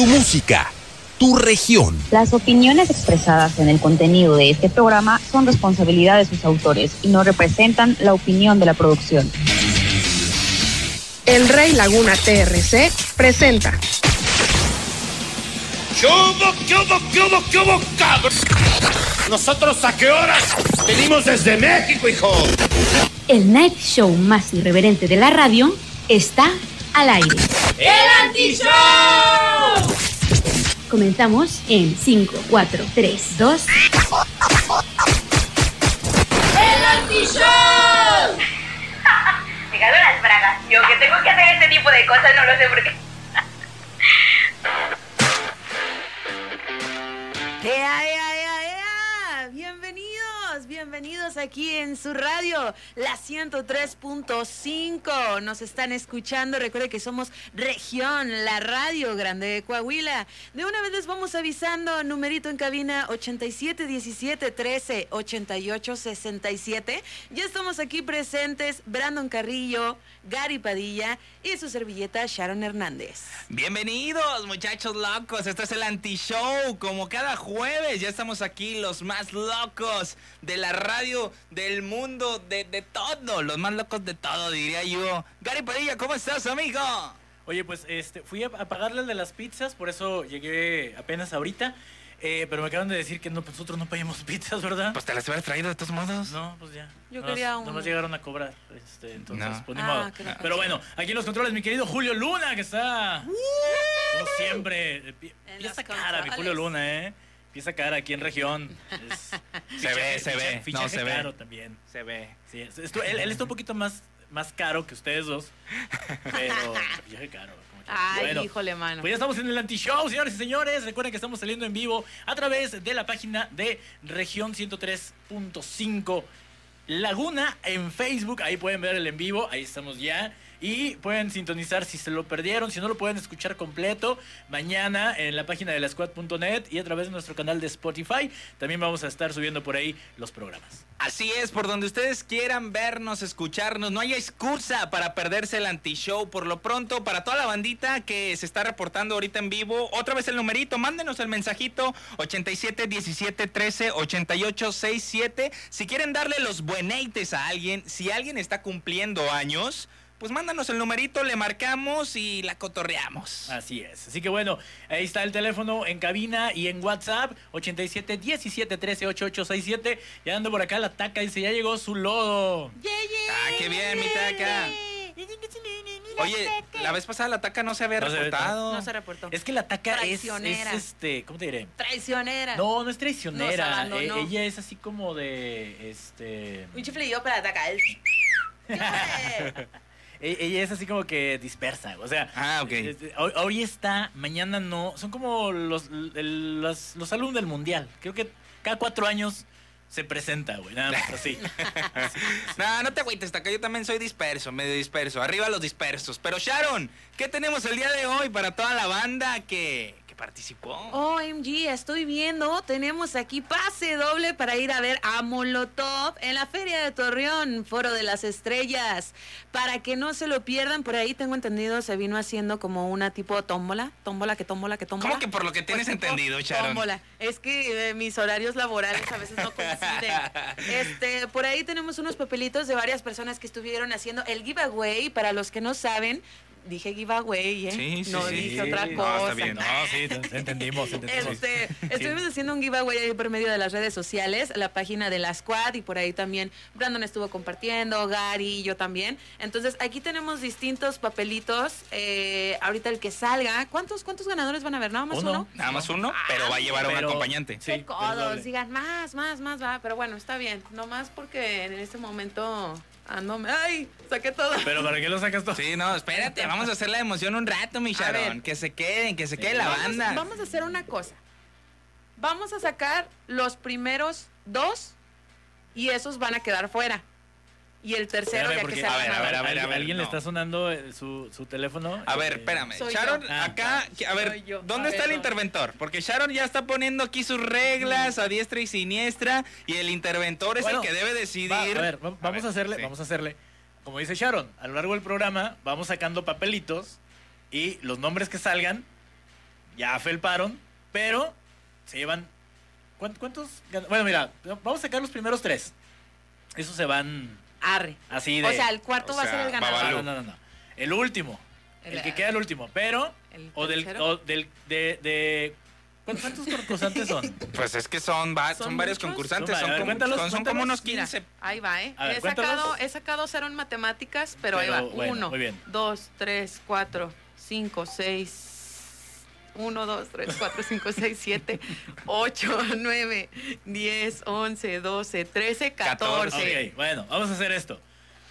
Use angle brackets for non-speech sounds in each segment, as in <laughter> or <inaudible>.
tu música, tu región. Las opiniones expresadas en el contenido de este programa son responsabilidad de sus autores y no representan la opinión de la producción. El Rey Laguna TRC presenta. ¿Qué hubo, qué hubo, qué hubo, qué hubo, cabrón? ¿Nosotros a qué horas? Venimos desde México, hijo. El night show más irreverente de la radio está al aire. ¡El Antishow! Comenzamos en 5, 4, 3, 2. ¡El Antishow! Llegado <laughs> las bragas. Yo que tengo que hacer este tipo de cosas, no lo sé por qué. ¡Ea, ea, ea, ea! Bienvenidos, aquí en su radio, la 103.5. Nos están escuchando. Recuerde que somos Región, la radio grande de Coahuila. De una vez les vamos avisando, numerito en cabina 87 17 13 88 67. Ya estamos aquí presentes Brandon Carrillo, Gary Padilla y su servilleta Sharon Hernández. Bienvenidos, muchachos locos. Esto es el anti-show. Como cada jueves, ya estamos aquí, los más locos de la radio, del mundo, de, de todo. Los más locos de todo, diría yo. Gary Padilla, ¿cómo estás, amigo? Oye, pues este, fui a, a pagarle el de las pizzas, por eso llegué apenas ahorita. Eh, pero me acaban de decir que no, pues, nosotros no pagamos <laughs> pizzas, ¿verdad? Pues te las hubiera traído de todos modos. No, pues ya. Yo quería un- Nomás llegaron a cobrar. Este, entonces, No. pues ni Ah, modo. qué loco. Pero bueno, aquí en los controles, mi querido Julio Luna, que está. Como siempre. eh, Pieza cara, mi. Julio Luna, ¿eh? Pieza cara aquí en región. Es <laughs> Se ve, se ve. No, se ve. caro también. Se ve. Sí, es- esto- él, él está un poquito más, más caro que ustedes dos. <laughs> Pero fichaje caro. Ay, Bueno, híjole, mano. Pues ya estamos en el anti-show, señores y señores. Recuerden que estamos saliendo en vivo a través de la página de región 103.5 Laguna en Facebook. Ahí pueden ver el en vivo. Ahí estamos ya. Y pueden sintonizar si se lo perdieron, si no lo pueden escuchar completo mañana en la página de la squad.net y a través de nuestro canal de Spotify. También vamos a estar subiendo por ahí los programas. Así es, por donde ustedes quieran vernos, escucharnos, no hay excusa para perderse el anti-show. Por lo pronto, para toda la bandita que se está reportando ahorita en vivo, otra vez el numerito, mándenos el mensajito 87 17 13 88 67. Si quieren darle los bueneites a alguien, si alguien está cumpliendo años, pues mándanos el numerito, le marcamos y la cotorreamos. Así es. Así que bueno, ahí está el teléfono en cabina y en WhatsApp 87 17 13 88 67. Ya ando por acá la taca dice, ya llegó su lodo. Ah, qué bien, mi taca. Oye, la vez pasada la taca no se había No se había- reportado. No se reportó. Es que la taca es, es Traicionera. este, ¿cómo te diré? Traicionera. No, no es traicionera. Eh, ella es así como de este Un chifle yo para <laughs> e- ella es así como que dispersa, o sea, Ah, ok. este, hoy, está, mañana no, son como los los, los alumnos del mundial. Creo que cada cuatro años se presenta, güey, nada más así. <laughs> No, no te agüites, Taca. Yo también soy disperso, medio disperso. Arriba los dispersos. Pero Sharon, ¿qué tenemos el día de hoy para toda la banda que participó? OMG, estoy viendo, tenemos aquí pase doble para ir a ver a Molotov en la Feria de Torreón, Foro de las Estrellas. Para que no se lo pierdan, por ahí tengo entendido, se vino haciendo como una tipo tómbola, tómbola, que tómbola, que tómbola. ¿Cómo que por lo que tienes Pues, entendido, Sharon? Tómbola. Es que eh, mis horarios laborales a veces no <laughs> coinciden. Este, por ahí tenemos unos papelitos de varias personas que estuvieron haciendo el giveaway. Para los que no saben, dije giveaway, ¿eh? Sí, sí, no sí. dije otra No, cosa. está bien. No, sí, te- entendimos, entendimos. Este, estuvimos haciendo un giveaway ahí por medio de las redes sociales, la página de la Squad y por ahí también Brandon estuvo compartiendo, Gary, yo también. Entonces aquí tenemos distintos papelitos. eh, ahorita el que salga, ¿cuántos cuántos ganadores van a haber? ¿Nada más uno? Uno. Nada más uno, pero va a llevar a un acompañante. Sí, codos, digan más, más, más, va. Pero bueno, está bien. No más porque en este momento ando. ¡Ay! Saqué todo. Pero ¿para qué lo sacas todo? Sí, no, espérate, vamos a hacer la emoción un rato, mi Sharon. ver. Que se queden, que se quede la Vamos- banda. Vamos a hacer una cosa. Vamos a sacar los primeros dos y esos van a quedar fuera. Y el tercero Espérame, ya que porque- se a ver, a ver, a ver, ¿Alguien, a ver, alguien le está sonando eh, su, su teléfono? A ver, Eh, espérame. Soy Sharon, yo. Ah, acá, que- a ver. ¿dónde A está ver, el no. interventor? Porque Sharon ya está poniendo aquí sus reglas a diestra y siniestra y el interventor es Bueno, el que debe decidir. va, a ver, va- vamos a, ver, hacerle, sí. vamos a hacerle. Como dice Sharon, a lo largo del programa vamos sacando papelitos y los nombres que salgan ya felparon, pero se llevan... ¿cuán- ¿Cuántos? Bueno, mira, vamos a sacar los primeros tres. Esos se van Arre. así de... O sea, el cuarto o va a ser el ganador. No, no, no, no. El último. El, El- que queda el último. Pero... ¿El O del... O del de, de- ¿cuántos- ¿Cuántos concursantes son? <laughs> Pues es que son, va- son, ¿Son varios muchos? concursantes, Son como, Cuéntalos, son- son como cuéntalos. unos Mira, 15. ahí va, ¿eh? Ver, he, sacado, he sacado cero en matemáticas, pero, ahí va. bueno, Uno, muy bien. dos, tres, cuatro, cinco, seis. Uno, dos, tres, cuatro, cinco, seis, siete, ocho, nueve, diez, once, doce, trece, catorce. Ok, bueno, vamos a hacer esto.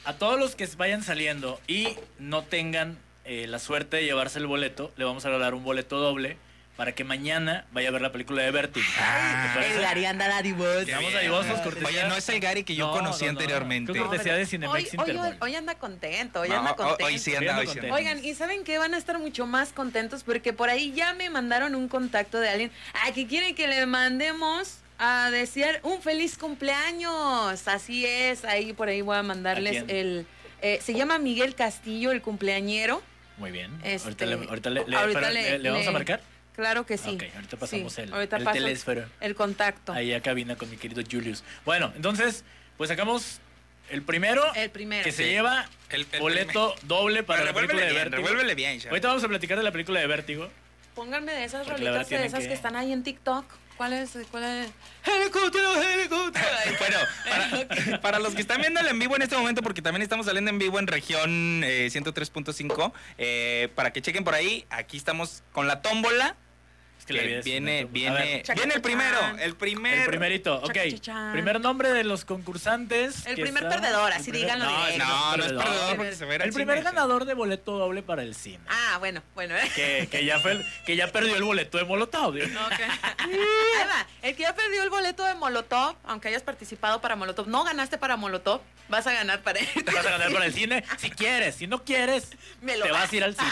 A todos los que vayan saliendo y no tengan eh, la suerte de llevarse el boleto, le vamos a regalar un boleto doble para que mañana vaya a ver la película de Vertigo. Ah. El Gary anda dadivoso. Qué Vamos bien. a divosos, cortesía. Oye, no es el Gary que yo No, conocí no, no, no. anteriormente. Cortesía de Cinemex Hoy, hoy, anda contento, hoy No, anda contento. hoy sí anda, hoy sí anda. Oigan, ¿y saben qué? Van a estar mucho más contentos porque por ahí ya me mandaron un contacto de alguien a que quieren que le mandemos a desear un feliz cumpleaños. Así es, ahí por ahí voy a mandarles el... eh, se llama Miguel Castillo, el cumpleañero. Muy bien. Este, ahorita le, ahorita le- le- ahorita le- ¿le- le vamos a marcar? Claro que sí. Ok, ahorita pasamos Sí, el, ahorita el telésfero. El contacto. Ahí a cabina con mi querido Julius. Bueno, entonces, pues sacamos el primero El primero. que se Sí. lleva El- el boleto doble para la película de bien, Vértigo. revuélvele bien, Sharon. Ahorita vamos a platicar de la película de Vértigo. Pónganme de esas rolitas de esas que... que- están ahí en TikTok. ¿Cuál es? ¿Cuál es? Helicóptero, helicóptero. <laughs> Bueno, para, <laughs> para los que están viendo en vivo en este momento, porque también estamos saliendo en vivo en región eh, 103.5, eh, para que chequen por ahí, aquí estamos con la tómbola. Es que la vida Que es viene, una- viene, ver, viene el primero, el primer. el primerito, ok. Primer nombre de los concursantes. El primer está- perdedor, el así primer- díganlo no, directo. No, no es perdedor porque se va a ir al El primer cine. ganador de boleto doble para el cine. Ah, bueno, bueno. ¿eh? Que, que ya fue el- que ya perdió el boleto de Molotov. <laughs> va. El que ya perdió el boleto de Molotov, aunque hayas participado para Molotov, no ganaste para Molotov, vas a ganar para él. Vas a ganar para el cine si quieres. Si no quieres, Me lo te vas a ir al cine.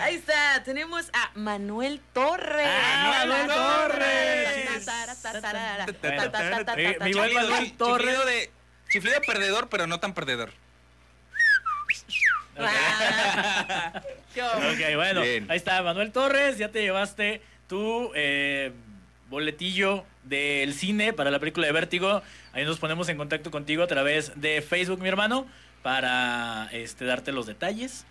Ahí está, tenemos a Manuel Torres. Ah, Manuel Torres. Eh, mi buen Manuel Torres. de, chiflido perdedor, pero no tan perdedor. Ok, bueno, Bien. ahí está, Manuel Torres, ya te llevaste tu eh, boletillo del cine para la película de Vértigo. Ahí nos ponemos en contacto contigo a través de Facebook, mi hermano, para este, darte los detalles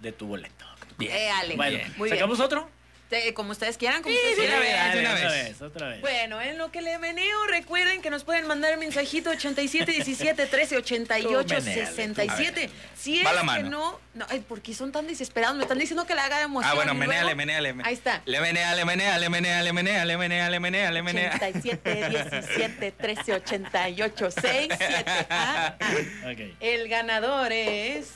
de tu boleto. Bien. Eh, Ale, Bueno, bien, muy bien. ¿sacamos otro? Te- Como ustedes quieran, como Sí, ustedes quieran. de una vez, de una otra vez. vez, otra vez. Bueno, en lo que le meneo, recuerden que nos pueden mandar mensajito 87 17 13 88 Tú menéale, tú 67. Si es que mano. no, no, ay, ¿por qué son tan desesperados? Me están diciendo que le haga emoción. Ah, bueno, luego- menéale. Ahí está. Le menea, le menea, le menea, le menea, le menea, le menea, le menea. 87 17 13 88 67. Ah, ah. Ok. El ganador es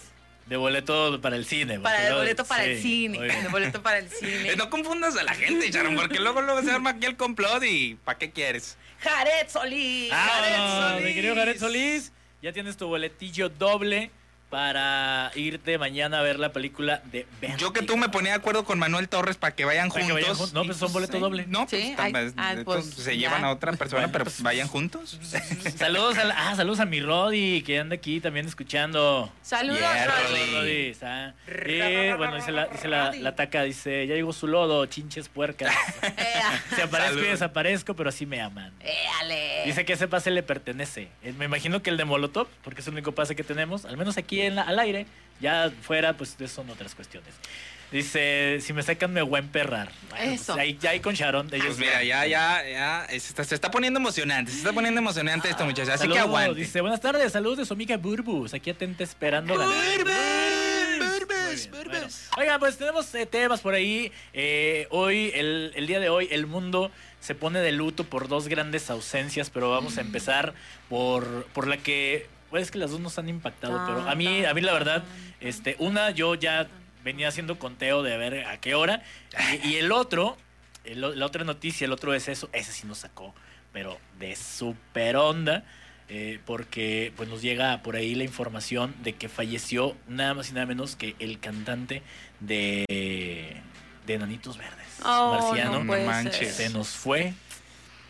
De boleto para el cine. para el boleto para el cine, el boleto para el cine. Eh, No confundas a la gente, Sharon, porque luego, luego se arma aquí el complot y ¿para qué quieres? Jared Solís. Ah, mi querido Jared Solís, ya tienes tu boletillo doble para irte mañana a ver la película de Vértigo. Yo que tú me ponía de acuerdo con Manuel Torres para que vayan Para que juntos. vayan jun- no, pues son boleto sí, doble. No, Sí, pues, ay, entonces pues, se ya. llevan a otra persona, Bueno, pero pues, vayan juntos. <laughs> Saludos a, la- ah, saludos a mi Rodi, que anda aquí también escuchando. Saludos, Yeah, Rodi. Rodi. Está. Y, bueno, dice la, dice la, la taca, dice, ya llegó su lodo, chinches puercas. <laughs> Se aparezco y desaparezco, pero así me aman. Éale. Dice que ese pase le pertenece. Eh, Me imagino que el de Molotov, porque es el único pase que tenemos, al menos aquí en la- al aire, ya fuera, pues son otras cuestiones. Dice, si me sacan me voy a emperrar. Bueno, pues, Eso. ahí, ya ahí con Sharon. ellos- Pues mira, ya, ya, ya, se está, se está poniendo emocionante, se está poniendo emocionante esto, muchachos. Así que aguante. Dice, buenas tardes, saludos de su amiga Burbus, aquí atenta esperando la... Burbus, Burbus. bueno. Oigan, pues tenemos eh, temas por ahí. Eh, hoy, el, el día de hoy, el mundo se pone de luto por dos grandes ausencias, pero vamos a empezar por, por la que, pues es que las dos nos han impactado, pero a mí, a mí la verdad, este, una yo ya venía haciendo conteo de ver a qué hora, y, y el otro, el- la otra noticia, el otro es eso, ese sí nos sacó, pero de super onda. eh, porque pues nos llega por ahí la información de que falleció nada más y nada menos que el cantante de, de Enanitos Verdes, Oh, Marciano. no puede manches. ser. Se nos fue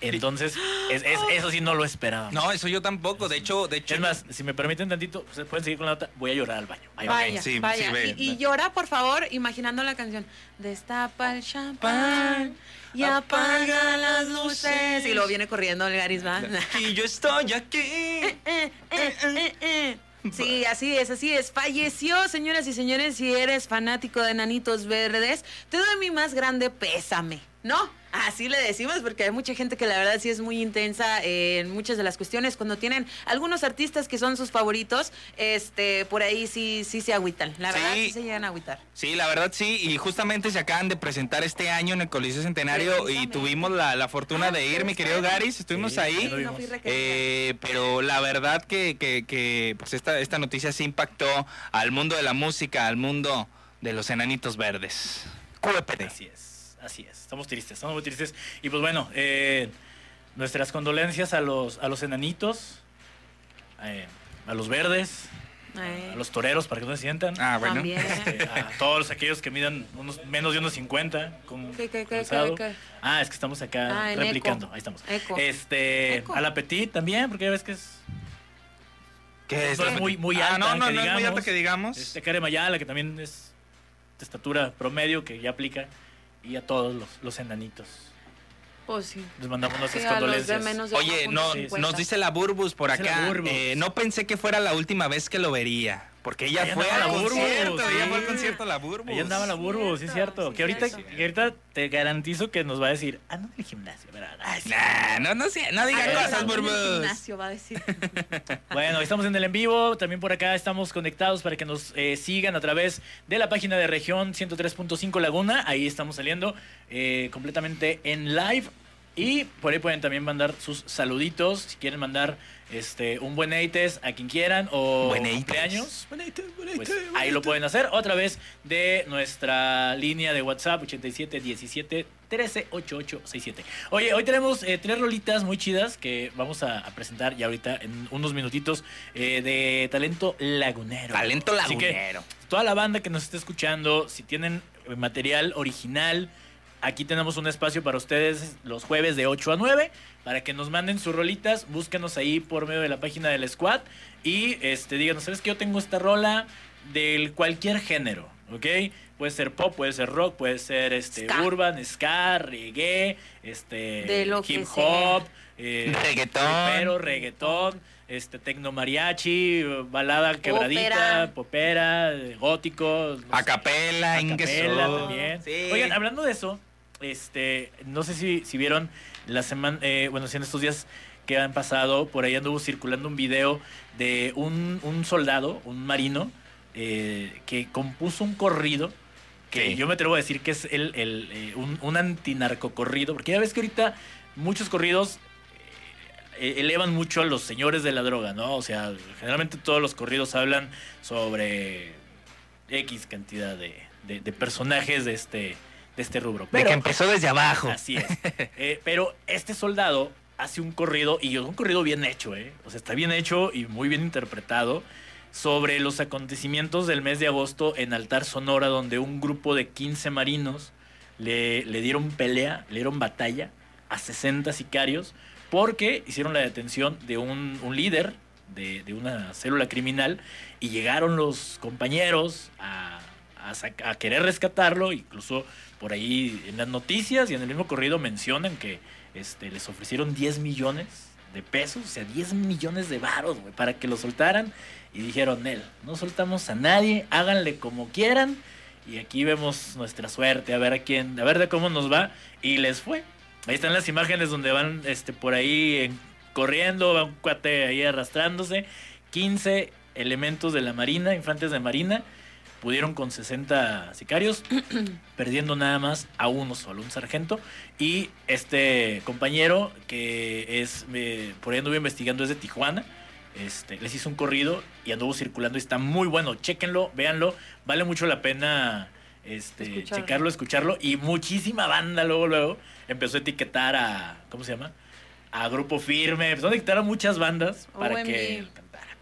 Entonces, es- es- eso sí no lo esperaba. No, eso yo tampoco. De hecho, de hecho. Es más, si me permiten tantito, ustedes pueden seguir con la nota. Voy a llorar al baño. Ahí va. Vaya, sí, vaya. sí, ve. y, y llora, por favor, imaginando la canción. Destapa el champán y apaga las luces. Y luego viene corriendo el Garis, ¿va? <laughs> Y yo estoy aquí. Eh, eh, eh, eh. Sí, así es, así es. Falleció, señoras y señores, si eres fanático de Nanitos Verdes, te doy mi más grande pésame, ¿no? Así le decimos porque hay mucha gente que la verdad sí es muy intensa en muchas de las cuestiones. Cuando tienen algunos artistas que son sus favoritos, este, por ahí sí, sí se agüitan. La verdad Sí. sí se llegan a agüitar. Sí, la verdad sí, y justamente se acaban de presentar este año en el Coliseo Centenario y tuvimos la, la fortuna Ah, de ir, mi ¿ustedes querido? Garis, estuvimos Sí, ahí. No. Eh, pero la verdad que, que- que, pues esta, esta noticia sí impactó al mundo de la música, al mundo de los enanitos verdes. QPD. Así es, así es. Estamos tristes, estamos muy tristes. Y pues bueno, eh, nuestras condolencias a los, a los enanitos, eh, a los verdes, Eh, a los toreros para que no se sientan. Ah, bueno. También. este, a todos aquellos que midan unos, menos de unos 50 con ¿Qué, qué, qué, calzado. qué, qué? Ah, es que estamos acá Ah, replicando. eco. Ahí estamos. Eco. Este, Eco. a la Petit también, porque ya ves que es ¿Qué es? No es muy- muy Ah, alta, no, no, que no es muy digamos. alta que digamos. este Karen Mayala, que también es de estatura promedio, que ya aplica, y a todos los, los enanitos. Pues sí. Les mandamos nuestras Sí, a los de condolencias. menos de Oye, no, 1.50. nos dice la Burbus por Dice la acá. Burbus. eh, no pensé que fuera la última vez que lo vería. Porque ella Ahí fue al concierto. Ella fue al concierto la Burbus. Ahí andaba la Burbu, sí es cierto. sí, que, ahorita, que ahorita te garantizo que nos va a decir, ah, no en el gimnasio, ¿verdad? Ay, sí. Nah, no, no, sé, no diga Ay, cosas, gimnasio va a decir. <laughs> Bueno, estamos en el en vivo, también por acá estamos conectados para que nos eh, sigan a través de la página de región 103.5 Laguna, ahí estamos saliendo eh, completamente en live y por ahí pueden también mandar sus saluditos, si quieren mandar este un buen eites a quien quieran o Buen eites. cumpleaños, pues ahí lo pueden hacer otra vez de nuestra línea de WhatsApp 87 17 13 88 67. Oye, hoy tenemos eh, tres rolitas muy chidas que vamos a, a presentar ya ahorita en unos minutitos eh, de talento lagunero. Talento Así que, lagunero. toda la banda que nos esté escuchando, si tienen eh, material original, aquí tenemos un espacio para ustedes los jueves de 8 a 9 para que nos manden sus rolitas, búsquenos ahí por medio de la página del squad y este díganos, ¿sabes que yo tengo esta rola del cualquier género, ¿ok? Puede ser pop, puede ser rock, puede ser este Ska. urban, ska, reggae, este De lo hip hop, eh, Reggaetón. Pero reggaetón, este tecno mariachi, balada quebradita, popera, gótico, no. Acapela, Acapela también. Sí. Oigan, hablando de eso, este, no sé si, si vieron la semana, eh, bueno, si en estos días que han pasado, por ahí anduvo circulando un video de un, un soldado, un marino, eh, que compuso un corrido que Sí. yo me atrevo a decir que es el, el, eh, un, un antinarcocorrido, porque ya ves que ahorita muchos corridos eh, elevan mucho a los señores de la droga, ¿no? O sea, generalmente todos los corridos hablan sobre X cantidad de, de- de personajes de este, de este rubro. De que empezó desde abajo. Así es. <laughs> Eh, pero este soldado hace un corrido, y es un corrido bien hecho, ¿eh? O sea, está bien hecho y muy bien interpretado, sobre los acontecimientos del mes de agosto en Altar Sonora, donde un grupo de 15 marinos le, le dieron pelea, le dieron batalla a 60 sicarios, porque hicieron la detención de un, un líder de, de una célula criminal y llegaron los compañeros a, a querer rescatarlo, incluso por ahí en las noticias y en el mismo corrido mencionan que este, les ofrecieron 10 millones de pesos, o sea, 10 millones de varos, güey, para que lo soltaran. Y dijeron, él, no soltamos a nadie, háganle como quieran. Y aquí vemos nuestra suerte, a ver a quién, a ver de cómo nos va. Y les fue. Ahí están las imágenes donde van este, por ahí en- corriendo, va un cuate ahí arrastrándose. 15 elementos de la Marina, infantes de Marina, pudieron con 60 sicarios, <clears throat> perdiendo nada más a uno solo, un sargento. Y este compañero, que es, eh, por ahí anduve investigando, es de Tijuana. Este, les hizo un corrido y anduvo circulando y está muy bueno. Chéquenlo, véanlo. Vale mucho la pena este, Escucharlo. checarlo, escucharlo. Y muchísima banda luego, luego empezó a etiquetar a, ¿cómo se llama? A Grupo Firme. Empezó a etiquetar a muchas bandas para OMG. que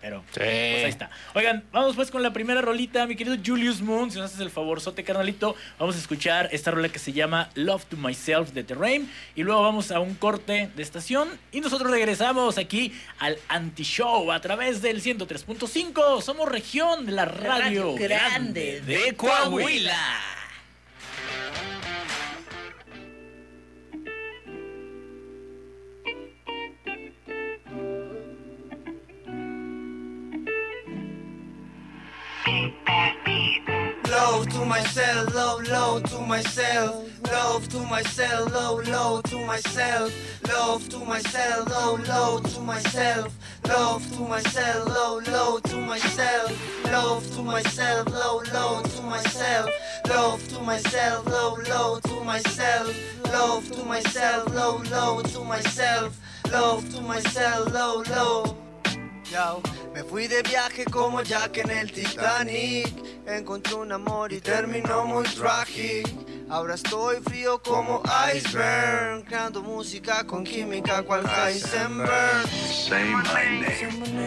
Pero pues ahí está. Oigan, vamos pues con la primera rolita, mi querido Julius Moon. Si nos haces el favor, sote carnalito, vamos a escuchar esta rola que se llama Love to Myself de The Rain. Y luego vamos a un corte de estación. Y nosotros regresamos aquí al Anti-Show a través del 103.5. Somos región de la radio, grande De Coahuila. To myself, love, love to myself. Love to myself, love, love to myself. Love to myself, love, love to myself. Love to myself, love, love to myself. Love to myself, love, love to myself. Love to myself, love, love to myself. Love to myself, love, love to myself. Love to myself, love, love. Me fui de viaje como Jack en el Titanic. Encontré un amor y terminó muy trágico. Ahora estoy frío como iceberg, creando música con química cual Heisenberg.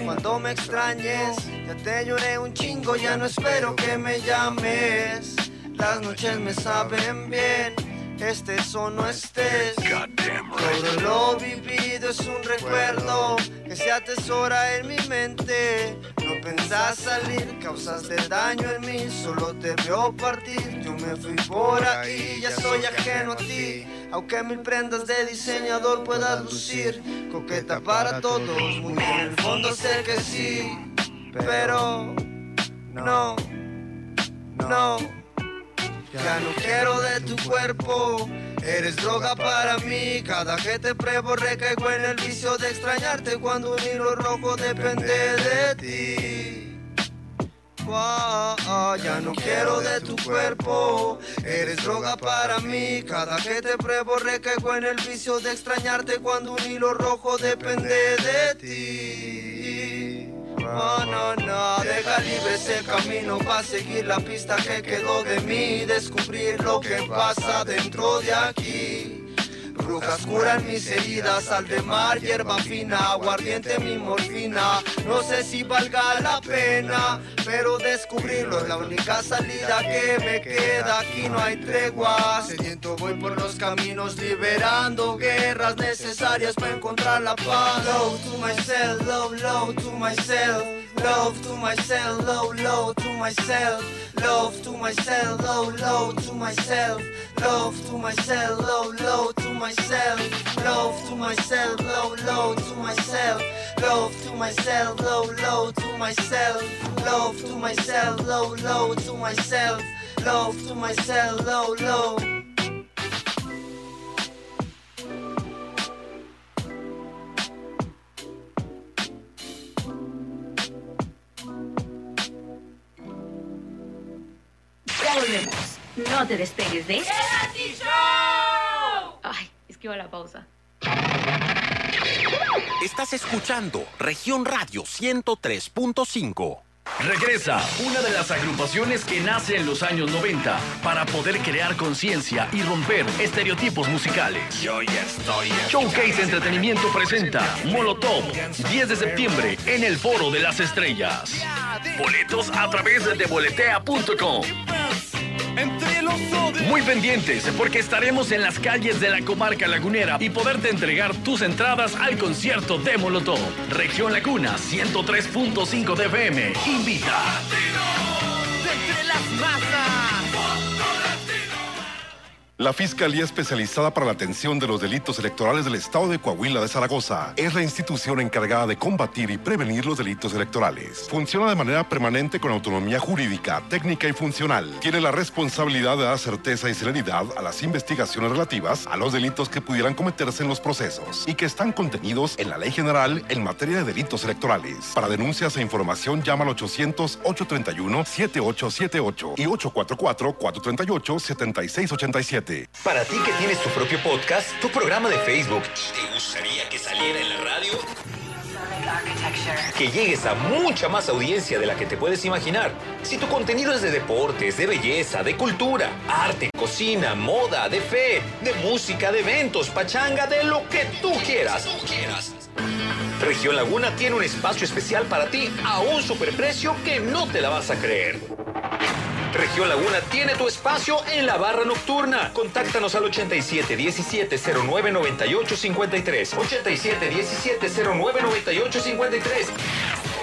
Cuando me extrañes, ya te lloré un chingo, ya no espero que me llames. Las noches me saben bien, estés o no estés. Todo lo vivido es un recuerdo que se atesora en mi mente. No pensás salir, causaste daño en mí, solo te veo partir. Yo me fui por ahí, ya soy ajeno a ti. Aunque mil prendas de diseñador puedas lucir, coqueta para todos, muy en el fondo sé que sí, pero no, no. Ya no quiero de tu cuerpo, eres droga para mí. Cada que te pruebo recaigo en el vicio de extrañarte cuando un hilo rojo depende de ti. Ya no quiero de tu cuerpo, eres droga para mí. Cada que te pruebo recaigo en el vicio de extrañarte cuando un hilo rojo depende de ti. No, no, no, deja libre ese camino para seguir la pista que quedó de mí, descubrir lo que pasa dentro de aquí. Brujas curan mis heridas, sal de mar, hierba fina, aguardiente mi morfina. No sé si valga la pena, pero descubrirlo es la única salida que me queda. Aquí no hay tregua, sediento voy por los caminos, liberando guerras necesarias para encontrar la paz. Love to myself, love, love to myself. Love to myself, love, love to myself. Love to myself, love, love to myself. Love to myself, love, love to myself. Love to myself, love, love to myself. Love to myself, love, love to myself. Love to myself, love, love to myself. Love to myself, love. Ya volvemos. No te despegues de... Ay, es que iba la pausa. Estás escuchando Región Radio 103.5. Regresa una de las agrupaciones que nace en los años 90 para poder crear conciencia y romper estereotipos musicales. Yo ya estoy. Showcase Entretenimiento presenta Molotov 10 de septiembre en el Foro de las Estrellas. Boletos a través de boletea.com. Muy pendientes porque estaremos en las calles de la comarca lagunera y poderte entregar tus entradas al concierto de Molotov. Región Laguna 103.5 de FM. Invita. La Fiscalía Especializada para la Atención de los Delitos Electorales del Estado de Coahuila de Zaragoza es la institución encargada de combatir y prevenir los delitos electorales. Funciona de manera permanente con autonomía jurídica, técnica y funcional. Tiene la responsabilidad de dar certeza y celeridad a las investigaciones relativas a los delitos que pudieran cometerse en los procesos y que están contenidos en la Ley General en materia de delitos electorales. Para denuncias e información llama al 800-831-7878 y 844-438-7687. Para ti que tienes tu propio podcast, tu programa de Facebook, ¿te gustaría que saliera en la radio? Que llegues a mucha más audiencia de la que te puedes imaginar. Si tu contenido es de deportes, de belleza, de cultura, arte, cocina, moda, de fe, de música, de eventos, pachanga, de lo que tú quieras. Región Laguna tiene un espacio especial para ti a un superprecio que no te la vas a creer. Región Laguna tiene tu espacio en la barra nocturna. Contáctanos al 87 17 09 98 53. 87 17 09 98 53.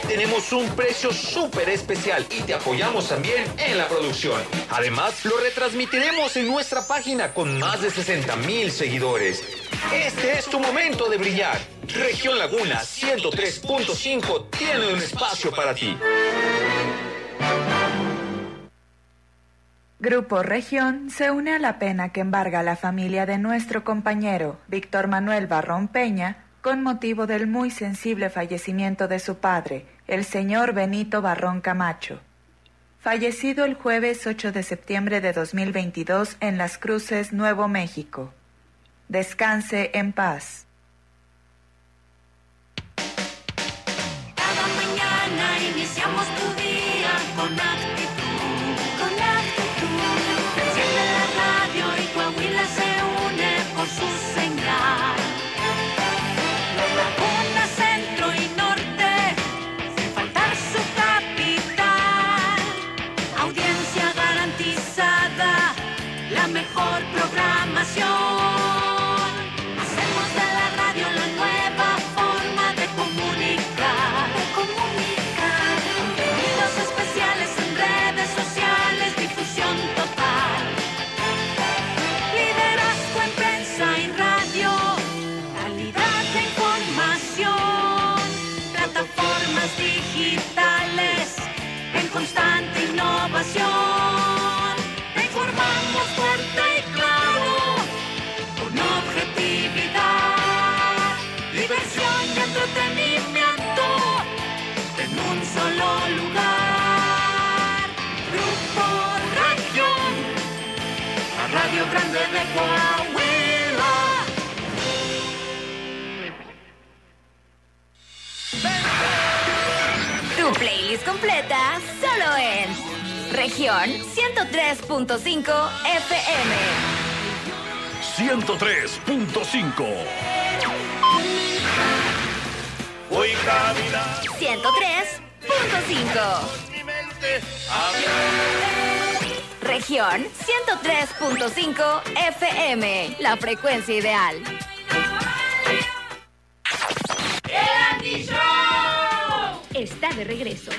Tenemos un precio súper especial y te apoyamos también en la producción. Además, lo retransmitiremos en nuestra página con más de 60 mil seguidores. Este es tu momento de brillar. Región Laguna 103.5 tiene un espacio para ti. Grupo Región se une a la pena que embarga la familia de nuestro compañero Víctor Manuel Barrón Peña con motivo del muy sensible fallecimiento de su padre, el señor Benito Barrón Camacho. Fallecido el jueves 8 de septiembre de 2022 en Las Cruces, Nuevo México. Descanse en paz. Grande de Coahuila. Tu playlist completa solo en región 103.5 FM. 103.5. Voy caminando 103.5. Región 103.5 FM. La frecuencia ideal. Está de regreso.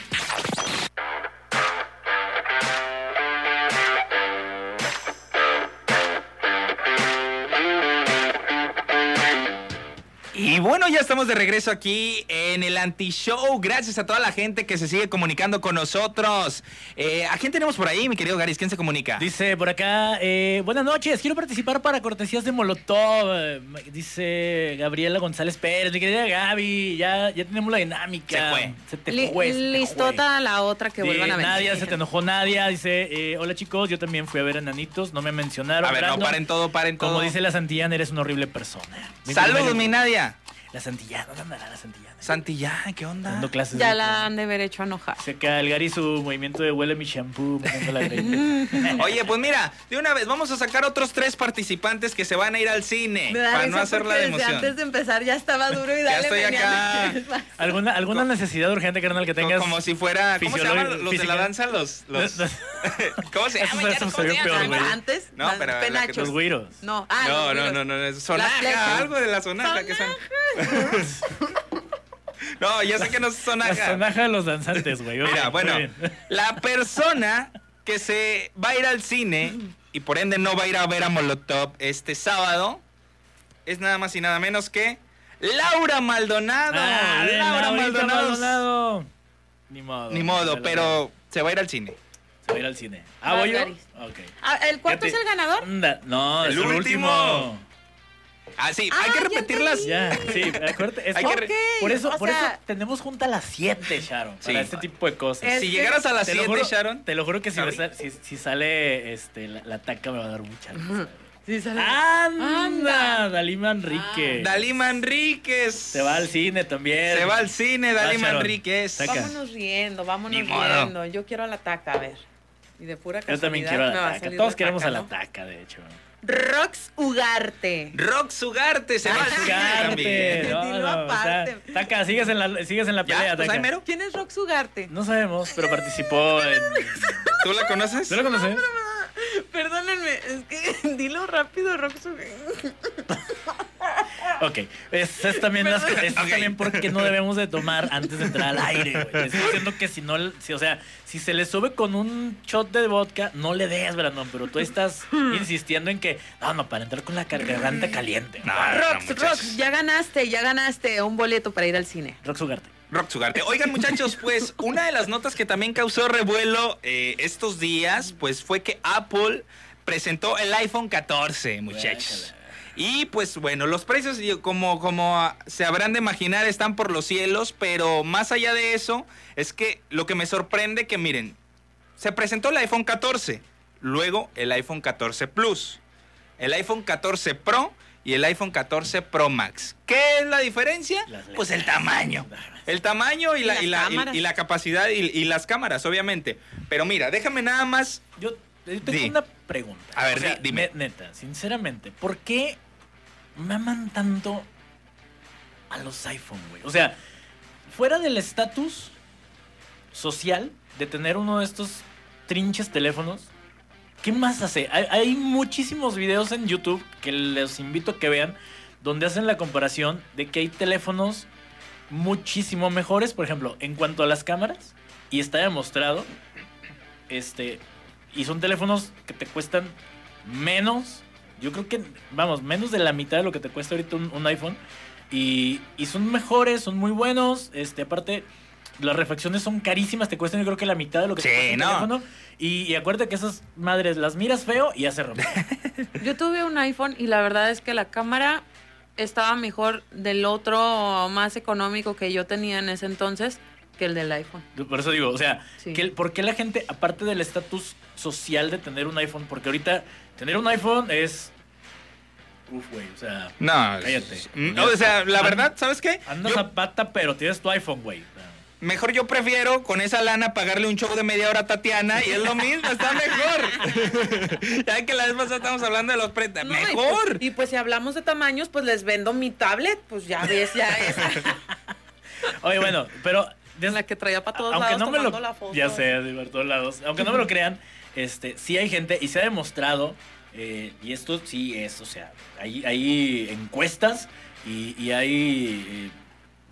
Y bueno, ya estamos de regreso aquí en el anti-show. Gracias a toda la gente que se sigue comunicando con nosotros. Eh, ¿A quién tenemos por ahí, mi querido Garis? ¿Quién se comunica? Dice por acá, eh, buenas noches, quiero participar para cortesías de Molotov. Eh, Dice Gabriela González Pérez, mi querida Gaby, ya, ya tenemos la dinámica. Se fue. Se te Li- fue, se te listota la otra que Sí, vuelvan a ver. Nadia, se te enojó Nadia. Dice, eh, hola chicos, yo también fui a ver a Nanitos, no me mencionaron. A ver, no, Brandon. paren todo, paren todo. Como dice la Santillana, eres una horrible persona. Saludos, mi Nadia. La Santillana, ¿dónde andará la Santillana? Santillán, ¿qué onda? Dando clases Ya de- la han de haber hecho enojar. Se cae el Gary su movimiento de huele mi shampoo, la. <laughs> Oye, pues mira, de una vez vamos a sacar otros tres participantes que se van a ir al cine. Para no hacer la emoción. antes de empezar ya estaba duro y <laughs> Ya dale estoy venía acá. ¿Alguna, alguna necesidad urgente, carnal, que tengas? Como si fuera. ¿Cómo se fisiológica- llaman los de la danza? Los. los <laughs> ¿Cómo se llaman? eso Ya, se vio ¿cómo se peor, güey. Antes, No, pero penachos. Los güiros. No, ah, no, los no, güiros. no, no, no, sonaja, algo de la sonaja que son. No, ya sé que no es La sonaja. sonaja de los danzantes, güey. Mira, bueno, la persona que se va a ir al cine y por ende no va a ir a ver a Molotov este sábado es nada más y nada menos que Laura Maldonado. Ah, Laura Maldonado. Maldonado. Ni modo. Ni modo, pero se va a ir al cine. Se va a ir al cine. Ah, ¿voy yo? Garis. Ok. Ah, ¿El cuarto es el ganador? No, El es el último. último. Ah, sí, Ah, hay que repetirlas. Ya, sí, acuérdate. es Hay por, que re- por eso, por sea- eso tenemos junta a las 7, Sharon. Sí. Para este tipo de cosas. Es Si que- llegaras a las Te lo 7, juro- Sharon. Te lo juro que si, si, si sale este, la, la taca me va a dar mucha risa. Sí, sale. ¡Anda! Dalí Manrique. Dalí Manríquez. Se va al cine también. Se va al cine, Dalí Va, Sharon. Manríquez. Taca. Vámonos riendo, vámonos riendo. Yo quiero a la taca, a ver. Y de pura Yo también casualidad quiero a la taca. Todos la queremos taca, a la taca, de hecho. Rox Ugarte. Rox Ugarte se Rox me Ugarte. también. No, Dilo no, o sea, aparte. Taca, sigues en la, sigues en la ¿Ya? pelea, Pues Taca. mero. ¿Quién es Rox Ugarte? No sabemos, pero participó en... ¿Tú la conoces? ¿Tú la conoces? Perdónenme, es que <laughs> dilo rápido, Rox Ugarte. Ok, es, es también, las- es también porque no debemos de tomar antes de entrar al aire, güey. Estoy diciendo que si no, si, o sea, si se le sube con un shot de vodka, no le des, Brandon, pero tú estás insistiendo en que, no, no, para entrar con la garganta caliente. Rox, Rox, ya ganaste, ya ganaste un boleto para ir al cine. Rox Ugarte. Rock Ugarte. Oigan, muchachos, pues una de las notas que también causó revuelo eh, estos días, pues fue que Apple presentó el iPhone 14, muchachos. Y pues bueno, los precios, como, como ah, se habrán de imaginar, están por los cielos, pero más allá de eso, es que lo que me sorprende que miren, se presentó el iPhone 14, luego el iPhone 14 Plus, el iPhone 14 Pro y el iPhone 14 Pro Max. ¿Qué es la diferencia? Pues el tamaño. El tamaño y, Y la, y, la, y- la capacidad y, y las cámaras, obviamente. Pero mira, déjame nada más. Yo yo tengo una pregunta. A ver, O sea, di- dime. ne- Neta, sinceramente, ¿por qué maman tanto a los iPhone, güey? O sea, fuera del estatus social de tener uno de estos trinches teléfonos, ¿qué más hace? Hay, hay muchísimos videos en YouTube que les invito a que vean donde hacen la comparación de que hay teléfonos muchísimo mejores, por ejemplo, en cuanto a las cámaras, y está demostrado, este, y son teléfonos que te cuestan menos, yo creo que, vamos, menos de la mitad de lo que te cuesta ahorita un, un iPhone, y, y son mejores, son muy buenos, este, aparte, las refacciones son carísimas, te cuestan yo creo que la mitad de lo que Sí, te cuesta un no. teléfono, y, y acuérdate que esas madres las miras feo y ya se rompen. Yo tuve un iPhone y la verdad es que la cámara estaba mejor del otro más económico que yo tenía en ese entonces que el del iPhone. Por eso digo, o sea, Sí. que, ¿por qué la gente, aparte del estatus social de tener un iPhone, porque ahorita tener un iPhone es... Uf, güey, o sea... No, Cállate. Mm, o sea, la verdad, ¿sabes qué? Andas a pata, pero tienes tu iPhone, güey. Mejor yo prefiero con esa lana pagarle un show de media hora a Tatiana y es lo mismo, está mejor. <laughs> ya que la vez pasada estamos hablando de los precios. No, y mejor. pues- Y pues, si hablamos de tamaños, pues les vendo mi tablet, pues ya ves, ya esa. <laughs> Oye, bueno, pero... la que traía para todos aunque lados no me lo... tomando la foto. Ya sé, de por todos lados. Aunque no me lo crean, este, sí hay gente y se ha demostrado, eh, y esto sí es, o sea, hay, encuestas y, hay eh,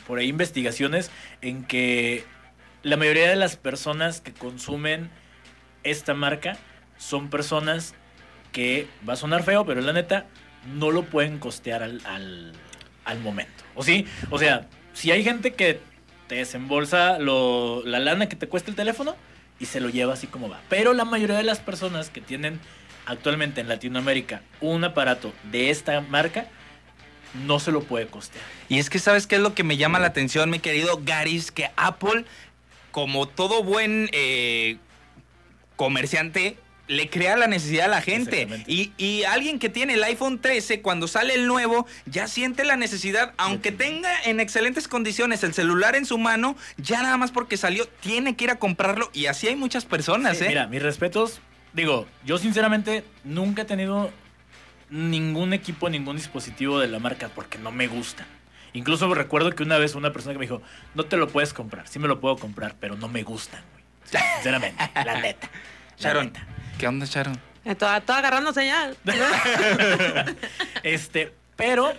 por ahí investigaciones en que la mayoría de las personas que consumen esta marca son personas que, va a sonar feo, pero la neta, no lo pueden costear al, al, al momento. ¿O sí? O sea, si hay gente que te desembolsa lo, la lana que te cuesta el teléfono y se lo lleva así como va. Pero la mayoría de las personas que tienen actualmente en Latinoamérica un aparato de esta marca no se lo puede costear. Y es que sabes qué es lo que me llama la atención, mi querido Garis, que Apple, como todo buen eh, comerciante, le crea la necesidad a la gente. Y, y alguien que tiene el iPhone 13, cuando sale el nuevo, ya siente la necesidad, aunque tenga en excelentes condiciones el celular en su mano, ya nada más porque salió, tiene que ir a comprarlo. Y así hay muchas personas, Sí, ¿eh? Mira, mis respetos. Digo, yo sinceramente nunca he tenido ningún equipo, ningún dispositivo de la marca porque no me gusta. Incluso recuerdo que una vez una persona que me dijo, no te lo puedes comprar, sí me lo puedo comprar, pero no me gustan, güey. Sinceramente, la neta. la Sharon, neta. ¿Qué onda, Sharon? Eh, Toda, toda agarrando señal. <laughs> Este, pero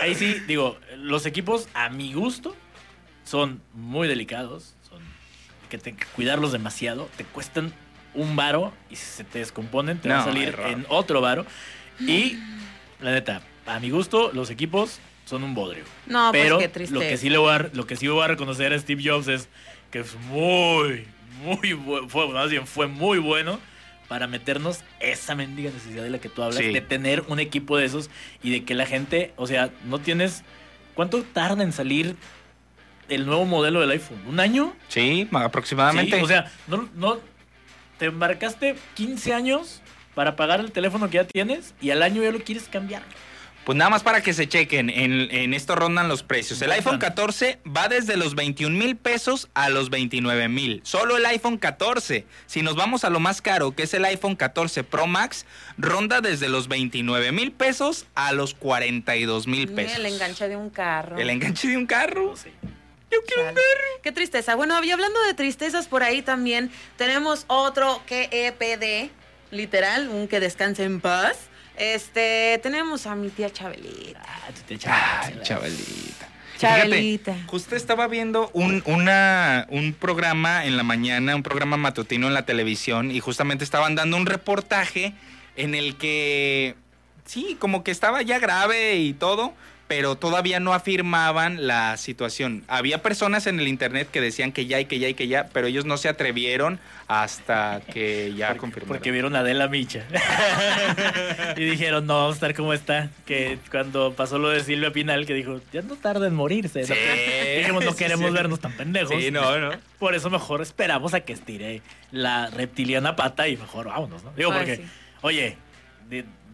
ahí sí, digo, los equipos a mi gusto son muy delicados, son que te que cuidarlos demasiado, te cuestan un varo y si se te descomponen te van a No, salir error. en otro varo. Y la neta, a mi gusto los equipos son un bodrio. No, pues, pero qué tristeza. lo que sí le voy a, lo que sí voy a reconocer a Steve Jobs es que es muy muy bueno, fue, más bien fue muy bueno para meternos esa mendiga necesidad de la que tú hablas, Sí. de tener un equipo de esos y de que la gente, o sea, no tienes... ¿Cuánto tarda en salir el nuevo modelo del iPhone? ¿Un año? Sí, aproximadamente. Sí, o sea, no, no, te marcaste 15 años para pagar el teléfono que ya tienes y al año ya lo quieres cambiar. Pues nada más para que se chequen, en, en esto rondan los precios. El iPhone 14 va desde los 21 mil pesos a los 29 mil. Solo el iPhone 14. Si nos vamos a lo más caro, que es el iPhone 14 Pro Max, ronda desde los 29 mil pesos a los 42 mil pesos. El enganche de un carro. El enganche de un carro. Yo quiero un carro. Qué tristeza. Bueno, y hablando de tristezas por ahí también, tenemos otro que EPD, literal, un que descanse en paz. Este, tenemos a mi tía Chabelita. Ay, chavalita. Chabelita. Fíjate, justo estaba viendo un, una, un programa en la mañana, un programa matutino en la televisión, y justamente estaban dando un reportaje en el que, sí, como que estaba ya grave y todo, pero todavía no afirmaban la situación. Había personas en el internet que decían que ya y que ya y que ya, pero ellos no se atrevieron hasta que ya confirmaron. Porque vieron a Adela Micha. <laughs> y dijeron, no, vamos a estar como está. Que cuando pasó lo de Silvia Pinal, que dijo, ya no tarda en morirse. <laughs> ¿no? Sí. Dijimos, no queremos sí. vernos tan pendejos. Sí, no, no. Por eso mejor esperamos a que estire la reptiliana pata y mejor vámonos, ¿no? Digo, Ay, porque, sí. oye,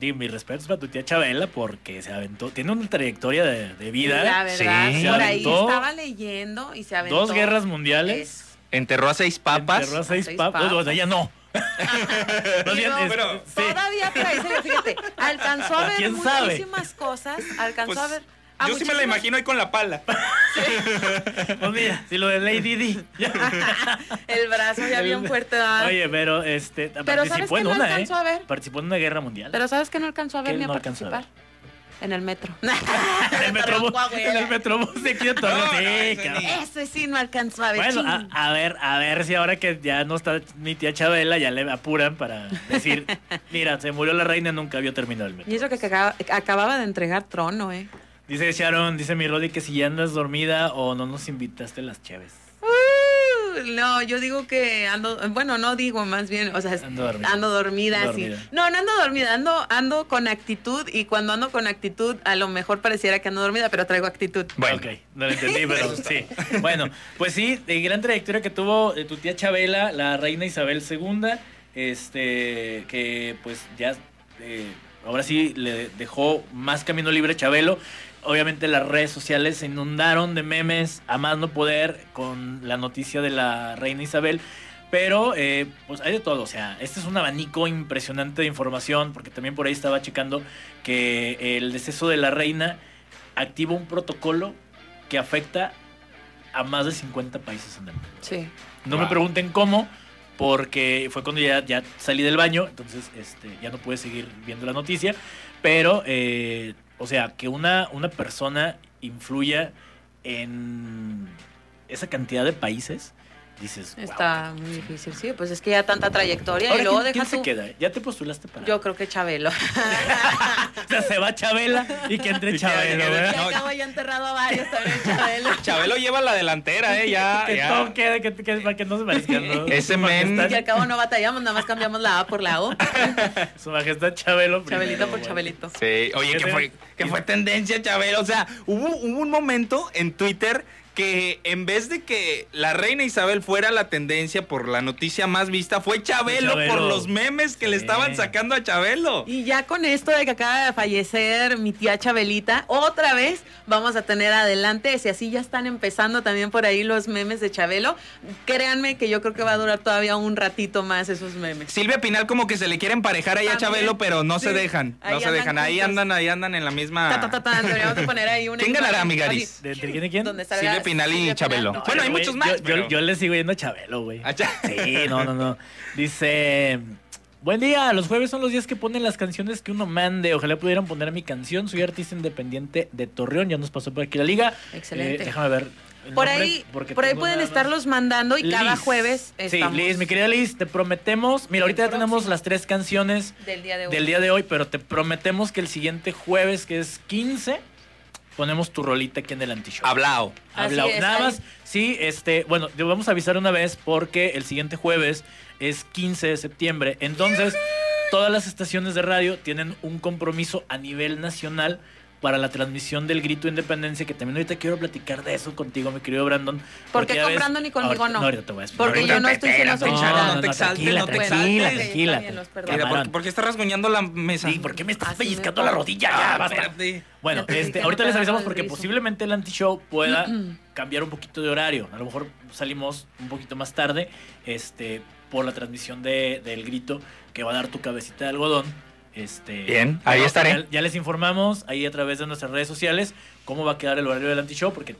di mis respetos para tu tía Chabela porque se aventó, tiene una trayectoria de, de vida. La verdad, Se por ahí estaba leyendo y se aventó. dos guerras mundiales. Enterró a seis papas. Enterró a seis, seis papas. papas. O sea, ya no. <laughs> Más bien, Digo, es- pero- sí. Todavía trae, fíjate, alcanzó a <laughs> ver muchísimas cosas, alcanzó Pues, a ver. A Yo sí me la imagino ahí con la pala. <laughs> Pues mira, si lo de Lady Di. <laughs> El brazo ya bien fuerte. ¿verdad? Oye, pero este Pero participó ¿sabes en qué no una, ¿eh? alcanzó a ver? Participó en una guerra mundial. Pero ¿sabes que no alcanzó a ver ¿Qué ni a no alcanzó a participar? En el metro. <laughs> en el metrobús, en el metrobús de aquí de Torreón. No, no, Sí, ese sí no alcanzó a ver. Bueno, a, a ver, a ver si ahora que ya no está mi tía Chabela, ya le apuran para decir, mira, se murió la reina, nunca había terminado el metro. Y eso que acaba- acababa de entregar trono, ¿eh? Dice Sharon, dice mi Rodi que si ya andas dormida o no nos invitaste las chaves. Uh, no, yo digo que ando, bueno, no digo más bien, o sea, Ando dormida. ando dormida, Ando sí. No, no ando dormida, ando, ando con actitud y cuando ando con actitud a lo mejor pareciera que ando dormida, pero traigo actitud. Bueno. Ok, no lo entendí, pero <laughs> sí. Bueno, pues sí, de gran trayectoria que tuvo eh, tu tía Chabela, la reina Isabel II, este, que pues ya, eh, ahora sí le dejó más camino libre a Chabelo. Obviamente las redes sociales se inundaron de memes a más no poder con la noticia de la reina Isabel. Pero, eh, pues hay de todo. O sea, este es un abanico impresionante de información, porque también por ahí estaba checando que el deceso de la reina activa un protocolo que afecta a más de 50 países en el mundo. Sí. No Wow. me pregunten cómo, porque fue cuando ya, ya salí del baño, entonces este, ya no pude seguir viendo la noticia. Pero, eh, o sea, que una, una persona influya en esa cantidad de países, dices, wow. Está muy difícil, sí, pues es que ya tanta trayectoria Ahora, y luego ¿quién, quién deja se tú. queda? ¿Ya te postulaste para...? Yo creo que Chabelo. <laughs> O sea, se va Chabela y que entre Chabelo, ¿verdad? Ya acabo ya enterrado a varios también <laughs> Chabelo. Chabelo lleva la delantera, ¿eh? Ya, <laughs> que ya. todo quede, que, que- para que no se parezcan, ¿no? Ese men- Y al cabo no batallamos, nada más cambiamos la A por la O. Su majestad Chabelo. Chabelito por bueno. Chabelito. Sí, oye, que fue, que fue tendencia, Chabelo. O sea, hubo, hubo un momento en Twitter que en vez de que la reina Isabel fuera la tendencia por la noticia más vista, fue Chabelo, Chabelo. por los memes que le estaban sacando a Chabelo. Y ya con esto de que acaba de fallecer mi tía Chabelita, otra vez vamos a tener adelante, si así ya están empezando también por ahí los memes de Chabelo, créanme que yo creo que va a durar todavía un ratito más esos memes. Silvia Pinal como que se le quiere emparejar ahí a También, Chabelo, pero no sí. se dejan. Ahí no se dejan. Ahí andan, ahí andan en la misma. Ta, ta, ta, ta, deberíamos de poner ahí una ¿Quién ganará. Amigaris? ¿De entre quién y quién? Donde salga Silvia Pinal y Silvia Chabelo. Bueno, hay Güey, muchos más. Yo, pero- yo le sigo yendo a Chabelo, güey. Ah. Sí, no, no, no. Dice. Buen día, los jueves son los días que ponen las canciones que uno mande. Ojalá pudieran poner mi canción. Soy artista independiente de Torreón. Ya nos pasó por aquí la liga. Excelente. Eh, déjame ver. Por ahí, por ahí pueden estarlos mandando y cada jueves Sí, estamos Liz, mi querida Liz, te prometemos. Mira, ahorita ya tenemos las tres canciones del día de hoy. del día de hoy, pero te prometemos que el siguiente jueves, que es 15, ponemos tu rolita aquí en el anti-show. Hablao. Hablao. Es, Nada más, sí, este, bueno, te vamos a avisar una vez porque el siguiente jueves es 15 de septiembre. Entonces, todas las estaciones de radio tienen un compromiso a nivel nacional para la transmisión del grito de independencia, que también ahorita quiero platicar de eso contigo, mi querido Brandon. ¿Por qué con ves- Brandon y conmigo ahorita- no? ahorita te voy a explicar. Porque yo no estoy siendo No, no te no, exaltes, tranquila, no te tranquila, exaltes. tranquila. Mira, ¿por, qué estás rasguñando la mesa? Sí, ¿por qué me estás Así pellizcando me la rodilla? Ya, Ah, basta. Bueno, este, ahorita no les avisamos porque posiblemente el anti-show pueda <clears throat> cambiar un poquito de horario. A lo mejor salimos un poquito más tarde este, por la transmisión de, del grito que va a dar tu cabecita de algodón. Este, Bien, ahí estaré. Ya, ya les informamos ahí a través de nuestras redes sociales cómo va a quedar el horario del anti-show porque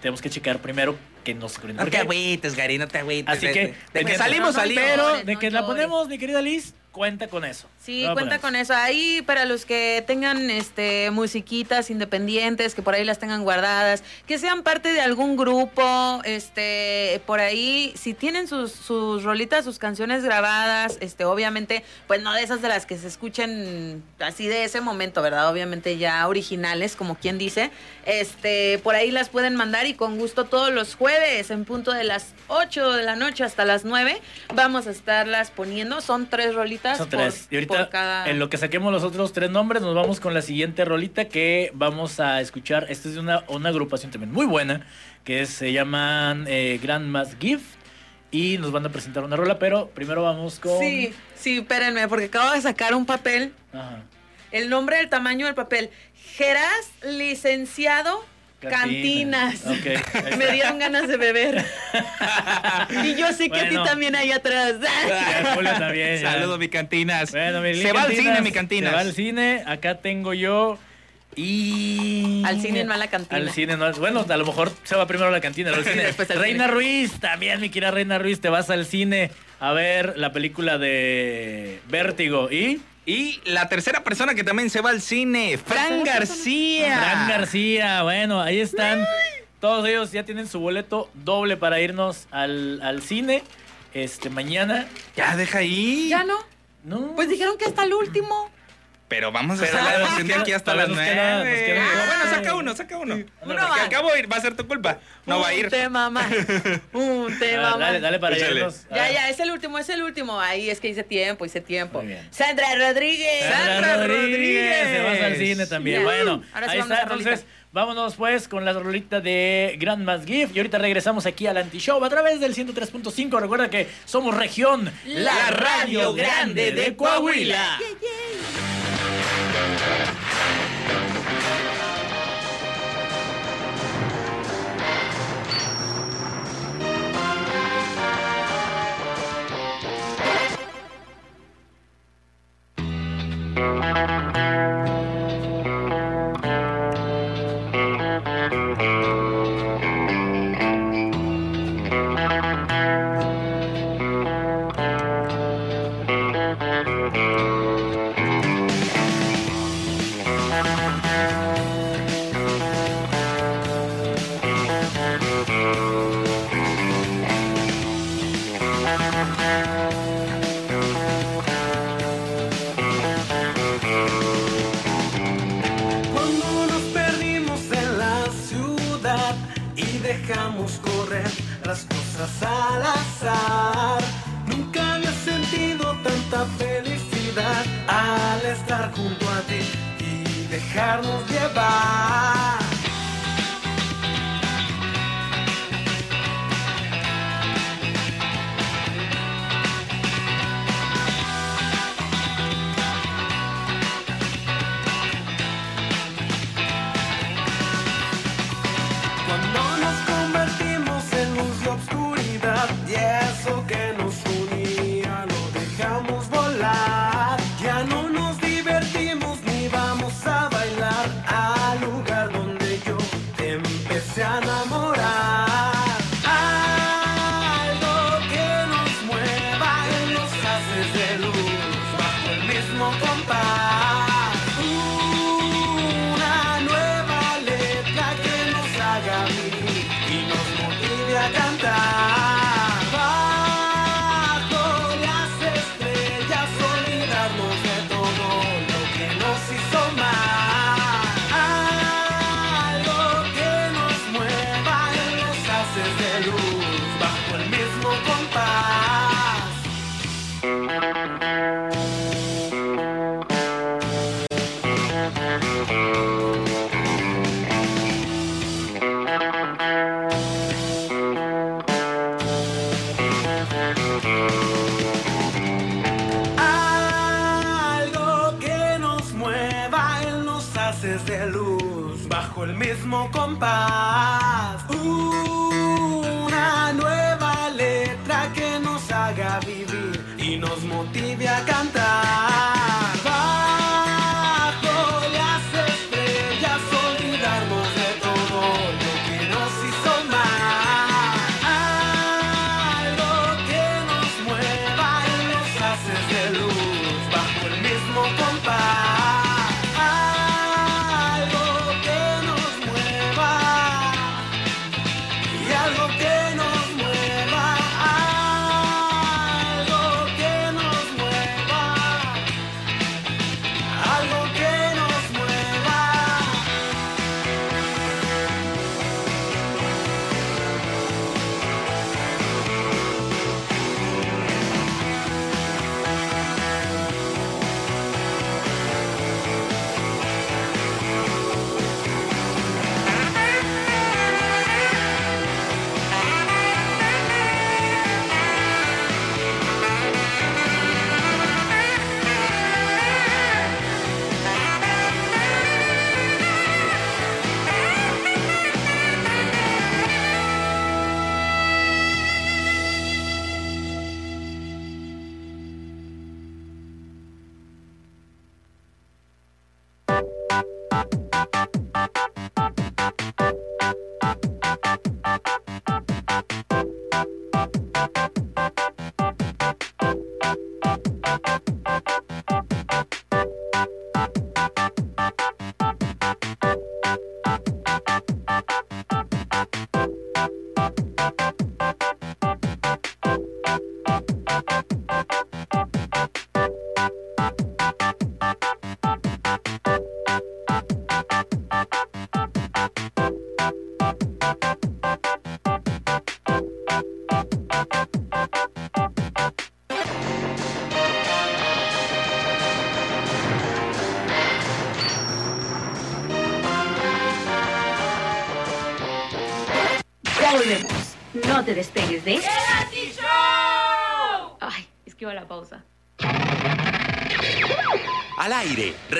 tenemos que checar primero que no se No te agüites, Gary, no te agüites. Así que, de, que salimos, No, no salimos. Pero de no que la ponemos, mi querida Liz, cuenta con eso. Sí, cuenta ponemos. con eso. Ahí para los que tengan este musiquitas independientes, que por ahí las tengan guardadas, que sean parte de algún grupo, este, por ahí, si tienen sus, sus rolitas, sus canciones grabadas, este, obviamente, pues no de esas de las que se escuchen así de ese momento, ¿verdad? Obviamente ya originales, como quien dice. Este, por ahí las pueden mandar y con gusto todos los jueves, en punto de las 8 de la noche hasta las 9, vamos a estarlas poniendo. Son tres rolitas. Son por- tres. y ahorita, por cada- en lo que saquemos los otros tres nombres, nos vamos con la siguiente rolita que vamos a escuchar. Esta es de una, una agrupación también muy buena, que es- se llaman eh, Grandma's Gift. Y nos van a presentar una rola, pero primero vamos con... Sí, sí, espérenme, porque acabo de sacar un papel. Ajá. El nombre del tamaño del papel. Geras licenciado Cantinas. <laughs> Me dieron ganas de beber. y yo sé que a ti también ahí atrás. <laughs> También. Saludos, mi cantinas. Bueno, mi Se va al cine, mi cantinas. Se va al cine. Acá tengo yo. Y. Al cine, no a la cantina. Al cine, no. Bueno, a lo mejor se va primero a la cantina. luego al <laughs> cine. Después al Reina cine. Ruiz, también, mi querida Reina Ruiz, te vas al cine a ver la película de Vértigo. ¿Y? Y la tercera persona que también se va al cine, Fran García. Fran García. Bueno, ahí están. Todos ellos ya tienen su boleto doble para irnos al, al cine. Este, mañana. Ya, deja ahí. ¿Ya no? No. Pues dijeron que hasta el último. Pero vamos a hacer la de aquí hasta las nueve. bueno, saca uno, saca uno. Uno Porque acabo de ir, va a ser tu culpa. No va a ir. Un tema <laughs> más. Un tema más. dale, dale para irnos. Ya, ya, es el último, es el último. Ahí es que hice tiempo, hice tiempo. Sandra Rodríguez. Sandra Rodríguez. Se vas al cine también. Bueno, Ahora sí ahí está. Entonces, vámonos pues con la rolita de Grandma's Gift. Y ahorita regresamos aquí al Anti-Show a través del 103.5. Recuerda que somos región, la radio grande de Coahuila. Cuando y dejarnos llevar.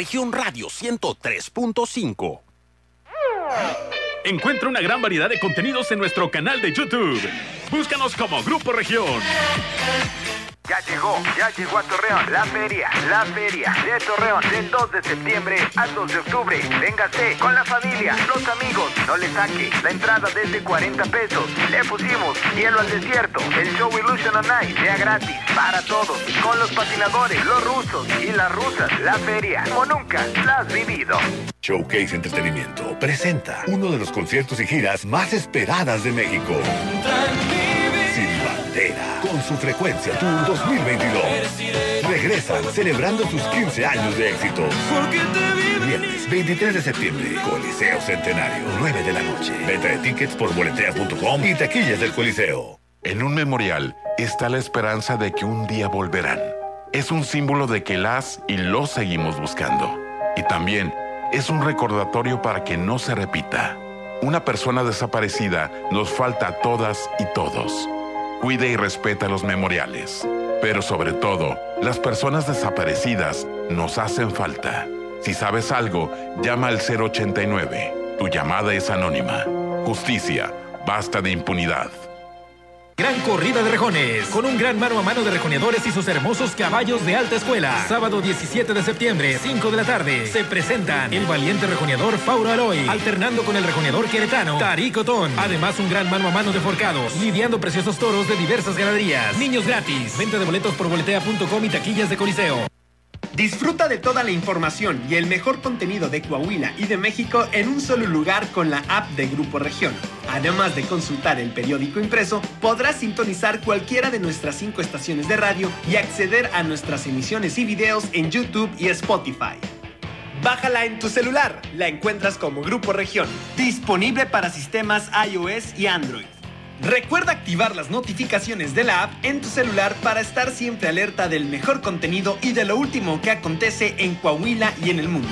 Región radio 103.5. Encuentra una gran variedad de contenidos en nuestro canal de YouTube. Búscanos como Grupo Región. Ya llegó, ya llegó a Torreón, la feria, la feria de Torreón, del 2 de septiembre al 2 de octubre. Véngase con la familia, los amigos, no le saque. La entrada desde 40 pesos. Le pusimos hielo al desierto, el show Illusion on Ice, sea gratis, para todos, con los patinadores, los rusos y las rusas. La feria, como nunca la has vivido. Showcase Entretenimiento presenta uno de los conciertos y giras más esperadas de México. Con su frecuencia Tour 2022. Regresan celebrando sus 15 años de éxito. Viernes 23 de septiembre, Coliseo Centenario, 9 de la noche. Venta de tickets por boletea.com y taquillas del Coliseo. En un memorial está la esperanza de que un día volverán. Es un símbolo de que las y los seguimos buscando. Y también es un recordatorio para que no se repita. Una persona desaparecida nos falta a todas y todos. Cuide y respeta los memoriales. Pero sobre todo, las personas desaparecidas nos hacen falta. Si sabes algo, llama al 089. Tu llamada es anónima. Justicia. Basta de impunidad. Gran corrida de rejones, con un gran mano a mano de rejoneadores y sus hermosos caballos de alta escuela. Sábado 17 de septiembre, 5 de la tarde, se presentan el valiente rejoneador Fauro Aloy, alternando con el rejoneador queretano Tarico Ton. Además, un gran mano a mano de forcados, lidiando preciosos toros de diversas ganaderías. Niños gratis, venta de boletos por boletea.com y taquillas de Coliseo. Disfruta de toda la información y el mejor contenido de Coahuila y de México en un solo lugar con la app de Grupo Región. Además de consultar el periódico impreso, podrás sintonizar cualquiera de nuestras cinco estaciones de radio y acceder a nuestras emisiones y videos en YouTube y Spotify. Bájala en tu celular, la encuentras como Grupo Región, disponible para sistemas iOS y Android. Recuerda activar las notificaciones de la app en tu celular para estar siempre alerta del mejor contenido y de lo último que acontece en Coahuila y en el mundo.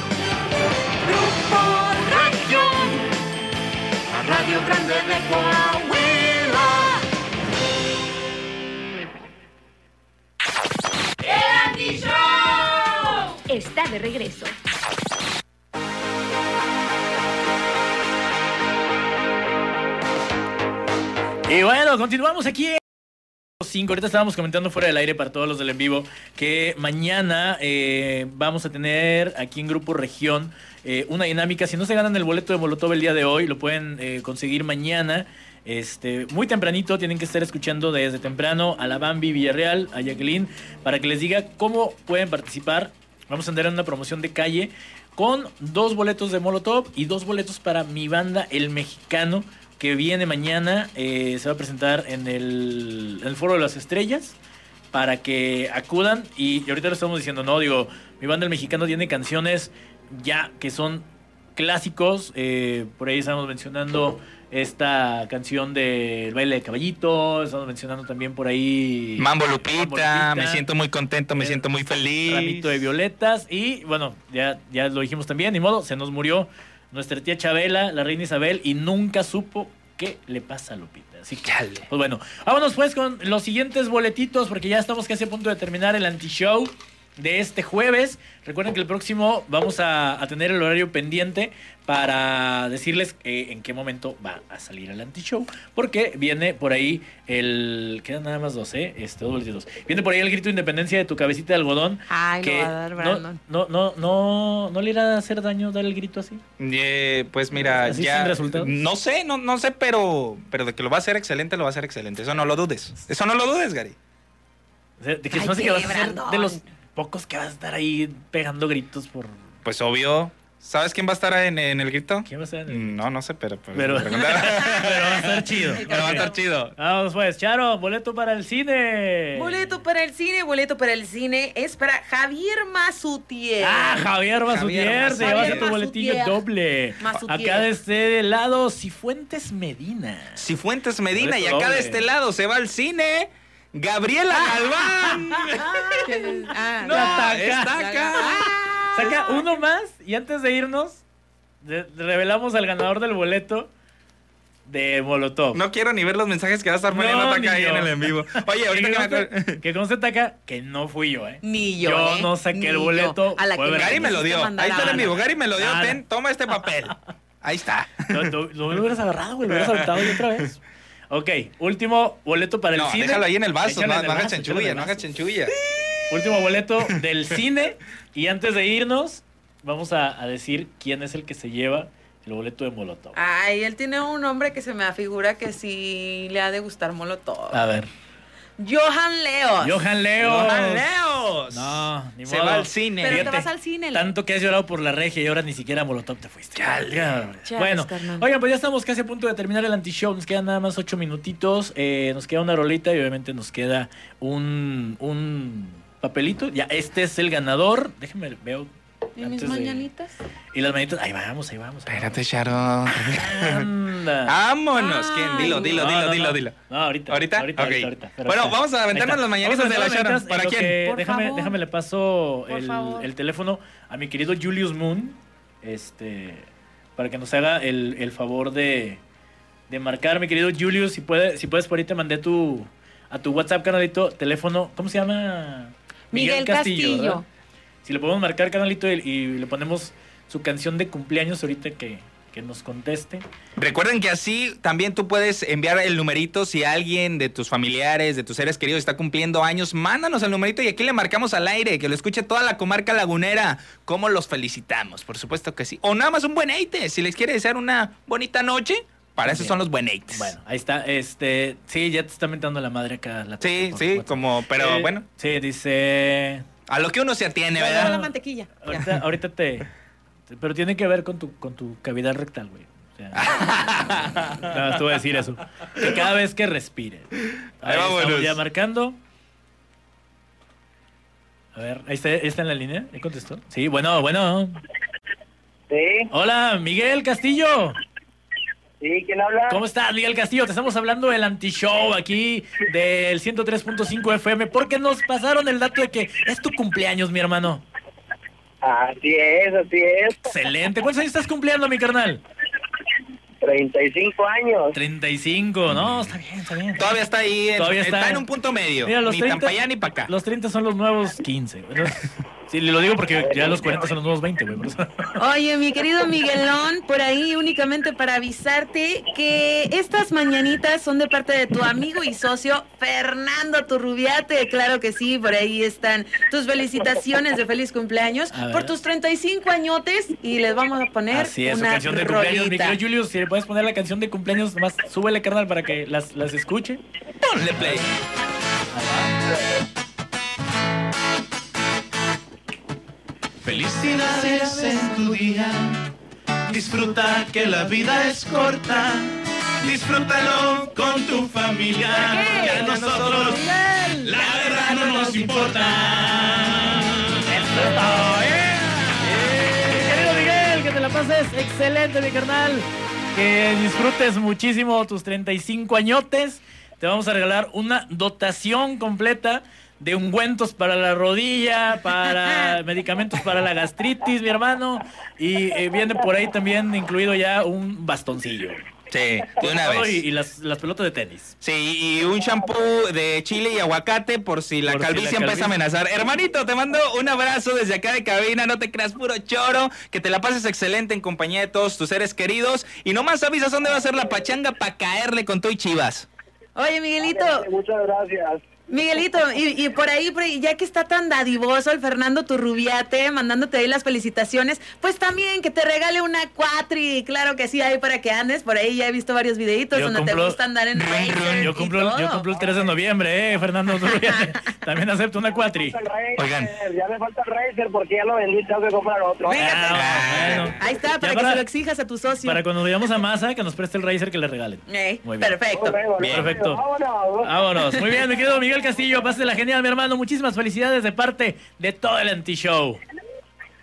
La Radio Grande de Coahuila. Está de regreso. Y bueno, continuamos aquí. en 5. Ahorita estábamos comentando fuera del aire para todos los del en vivo que mañana eh, vamos a tener aquí en Grupo Región eh, una dinámica. Si no se ganan el boleto de Molotov el día de hoy, lo pueden eh, conseguir mañana. Este, muy tempranito, tienen que estar escuchando desde temprano a la Bambi Villarreal, a Jacqueline, para que les diga cómo pueden participar. Vamos a andar en una promoción de calle con dos boletos de Molotov y dos boletos para mi banda El Mexicano que viene mañana. eh, se va a presentar en el, en el Foro de las Estrellas para que acudan. Y, y ahorita lo estamos diciendo, no, digo, mi banda El Mexicano tiene canciones ya que son clásicos. eh, por ahí estamos mencionando esta canción del baile de caballito. Estamos mencionando también por ahí. Mambo Lupita, Lupita. me siento muy contento, me siento muy feliz. Ramito de violetas. Y bueno, ya, ya lo dijimos también, ni modo, se nos murió nuestra tía Chabela, la reina Isabel, y nunca supo qué le pasa a Lupita. Así que, pues bueno, vámonos pues con los siguientes boletitos, porque ya estamos casi a punto de terminar el anti-show de este jueves. Recuerden que el próximo vamos a, a tener el horario pendiente para decirles eh, en qué momento va a salir el anti-show. Porque viene por ahí el. Quedan nada más dos, ¿eh? Este, dos boletitos. Viene por ahí el grito de independencia de tu cabecita de algodón. Ay, que va a dar no, Brandon. no, no, no, no le irá a hacer daño dar el grito así. Eh, pues mira, ¿Así ya. sin resultados? No sé, no, no sé, pero, pero de que lo va a hacer excelente, lo va a hacer excelente. Eso no lo dudes. Eso no lo dudes, Gary. O sea, de que Ay, se me hace que vas a ser de los pocos que vas a estar ahí pegando gritos por. Pues obvio. ¿Sabes quién va a estar en, en el grito? ¿Quién va a estar en el No, no sé, pero. pues, Pero, <laughs> pero va a estar chido. <laughs> Pero va a estar chido. Vamos pues, Charo, boleto para el cine. Boleto para el cine, boleto para el cine es para Javier Mazutier. Ah, Javier Basutier, te llevas tu boletillo Mazutier. doble. Mazutier. Acá de este lado, Cifuentes Medina. Cifuentes Medina, y acá de este lado se va al cine. Gabriela <laughs> Galván. Ah, No, Ya está acá. Saca uno más y antes de irnos, revelamos al ganador del boleto de Molotov. No quiero ni ver los mensajes que va a estar poniendo No, Taca ni ahí yo. en el en vivo. Oye, ahorita que me. Que conste Taca que no fui yo, ¿eh? Ni yo. Yo ¿eh? no saqué Ni el yo. boleto. A la Fue que me Brandon. Gary me lo dio. Ahí está el en vivo. Gary me lo dio. Ten, toma este papel. Ahí está. Lo, lo- lo hubieras agarrado, güey. Lo hubieras aventado y otra vez. Ok, último boleto para el No, cine. déjalo ahí en el vaso. Échale No, en el no hagas chanchulla, no hagas chanchulla. Último boleto del <laughs> cine. Y antes de irnos, vamos a, a decir quién es el que se lleva el boleto de Molotov. Ay, él tiene un nombre que se me afigura que sí le ha de gustar Molotov. A ver. Johan Leos. Johan Leo. Johan Leos. No, ni Se modo. va al cine. Pero te Fíjate, vas al cine. Tanto que has llorado por la regia y ahora ni siquiera a Molotov te fuiste. Chale. Ya, Chales, bueno, carnal. oigan, pues ya estamos casi a punto de terminar el anti-show. Nos quedan nada más ocho minutitos. eh, nos queda una rolita y obviamente nos queda un, un papelito. Ya, este es el ganador. Déjenme, veo. ¿Y mis de- mañanitas? Y las manitas. Ahí vamos, ahí vamos. ahí Espérate, Sharon. Anda. <laughs> Vámonos. ¿Quién? Dilo, dilo, No, dilo, no, dilo, no. dilo. No, ahorita. ¿Ahorita? Ahorita, ahorita, ahorita. Pero Bueno, vamos a aventarnos las mañanitas de la Sharon. ¿Para mañanitas quién? que- déjame, favor. déjame le paso el, el teléfono a mi querido Julius Moon. Este. Para que nos haga el, el favor de, de marcar, mi querido Julius. Si, puede, si puedes, por ahí te mandé tu, a tu WhatsApp, canalito, teléfono. ¿Cómo se llama? Miguel Castillo. Si le podemos marcar, canalito, y, y le ponemos su canción de cumpleaños ahorita que, que nos conteste. Recuerden que así también tú puedes enviar el numerito si alguien de tus familiares, de tus seres queridos está cumpliendo años. Mándanos el numerito y aquí le marcamos al aire, que lo escuche toda la comarca lagunera. ¿Cómo los felicitamos? Por supuesto que sí. O nada más un buen eite. Si les quiere desear una bonita noche, para eso son los buen eites. Bueno, ahí está. Este, sí, ya te está mentando la madre acá. La Sí, sí, como, pero Eh, bueno, Sí, dice. A lo que uno se atiene, ¿verdad? la mantequilla. Ahorita, ahorita te, te- Pero tiene que ver con tu, con tu cavidad rectal, güey. O sea, <laughs> nada más te voy a decir eso. Que cada vez que respire. Ahí Ahí vámonos. ya marcando. A ver, ahí está, ahí está en la línea. ¿Ya contestó? Sí, bueno, bueno. Sí, Hola, Miguel Castillo. Sí, ¿quién habla? ¿Cómo estás, Miguel Castillo? Te estamos hablando del anti-show aquí del 103.5 FM porque nos pasaron el dato de que es tu cumpleaños, mi hermano. Así es, así es. Excelente. ¿Cuántos años estás cumpliendo, mi carnal? 35 años. 35, no, está bien, está bien. Todavía está ahí, Todavía está, está. en un punto medio. Mira, los ni 30 tan para allá ni para acá. Los 30 son los nuevos 15. Bueno, Sí, lo digo porque ya los 40 son los nuevos 20, güey. <laughs> Oye, mi querido Miguelón, por ahí únicamente para avisarte que estas mañanitas son de parte de tu amigo y socio Fernando Turrubiate. Claro que sí, por ahí están tus felicitaciones de feliz cumpleaños por tus 35 añotes y les vamos a poner Así es, su una canción de cumpleaños. Mi querido Julius, si le puedes poner la canción de cumpleaños, nomás súbele, carnal, para que las, las escuche. Ponle play. Felicidades en tu día. Disfruta que la vida es corta. Disfrútalo con tu familia. Y a nosotros la verdad no nos importa. Mi querido Miguel, que te la pases excelente, mi carnal. Que disfrutes muchísimo tus 35 añotes. Te vamos a regalar una dotación completa de ungüentos para la rodilla, para <laughs> medicamentos para la gastritis, mi hermano. Y eh, viene por ahí también incluido ya un bastoncillo. Sí, de una vez. Y, y las, las pelotas de tenis. Sí, y un shampoo de chile y aguacate por si la Por si calvicie la empieza a amenazar. Hermanito, te mando un abrazo desde acá de cabina, no te creas puro choro, que te la pases excelente en compañía de todos tus seres queridos. Y nomás avisas dónde va a ser la pachanga para caerle con todo y chivas. Oye, Miguelito. Muchas gracias. Miguelito, y, y por ahí, por ahí, ya que está tan dadivoso el Fernando Turrubiate, mandándote ahí las felicitaciones, pues también que te regale una cuatri, claro que sí, ahí para que andes, por ahí ya he visto varios videitos Yo donde te gusta andar en racer Yo y cumplo, yo cumplo el 3 de noviembre, eh, Fernando. <laughs> También acepto una cuatri. Oigan. Ya me falta el Razer porque ya lo vendí, tengo que comprar otro. Bueno, Ahí está, para Ya que para- se lo exijas a tu socio. para cuando vayamos a Masa, que nos preste el Razer que le regalen. Eh, Muy bien. perfecto. Perfecto. Vámonos. Muy bien, mi querido Miguel Castillo, pásela genial, mi hermano. Muchísimas felicidades de parte de todo el anti-show.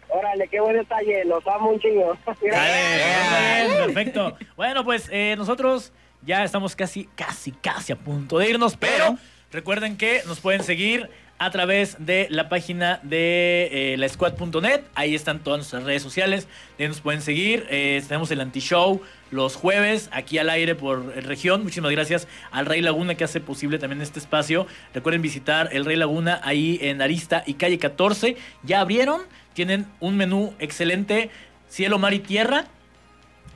Órale, qué buen detalle, los amo un chingo. <laughs> Dale, muy bien, perfecto. Bueno, pues eh, nosotros ya estamos casi, casi, casi a punto de irnos, pero recuerden que nos pueden seguir a través de la página de eh, la squad.net. Ahí están todas nuestras redes sociales. Ahí nos pueden seguir. Eh, tenemos el anti-show los jueves aquí al aire por región. Muchísimas gracias al Rey Laguna que hace posible también este espacio. Recuerden visitar el Rey Laguna ahí en Arista y calle 14. Ya abrieron. Tienen un menú excelente. Cielo, mar y tierra.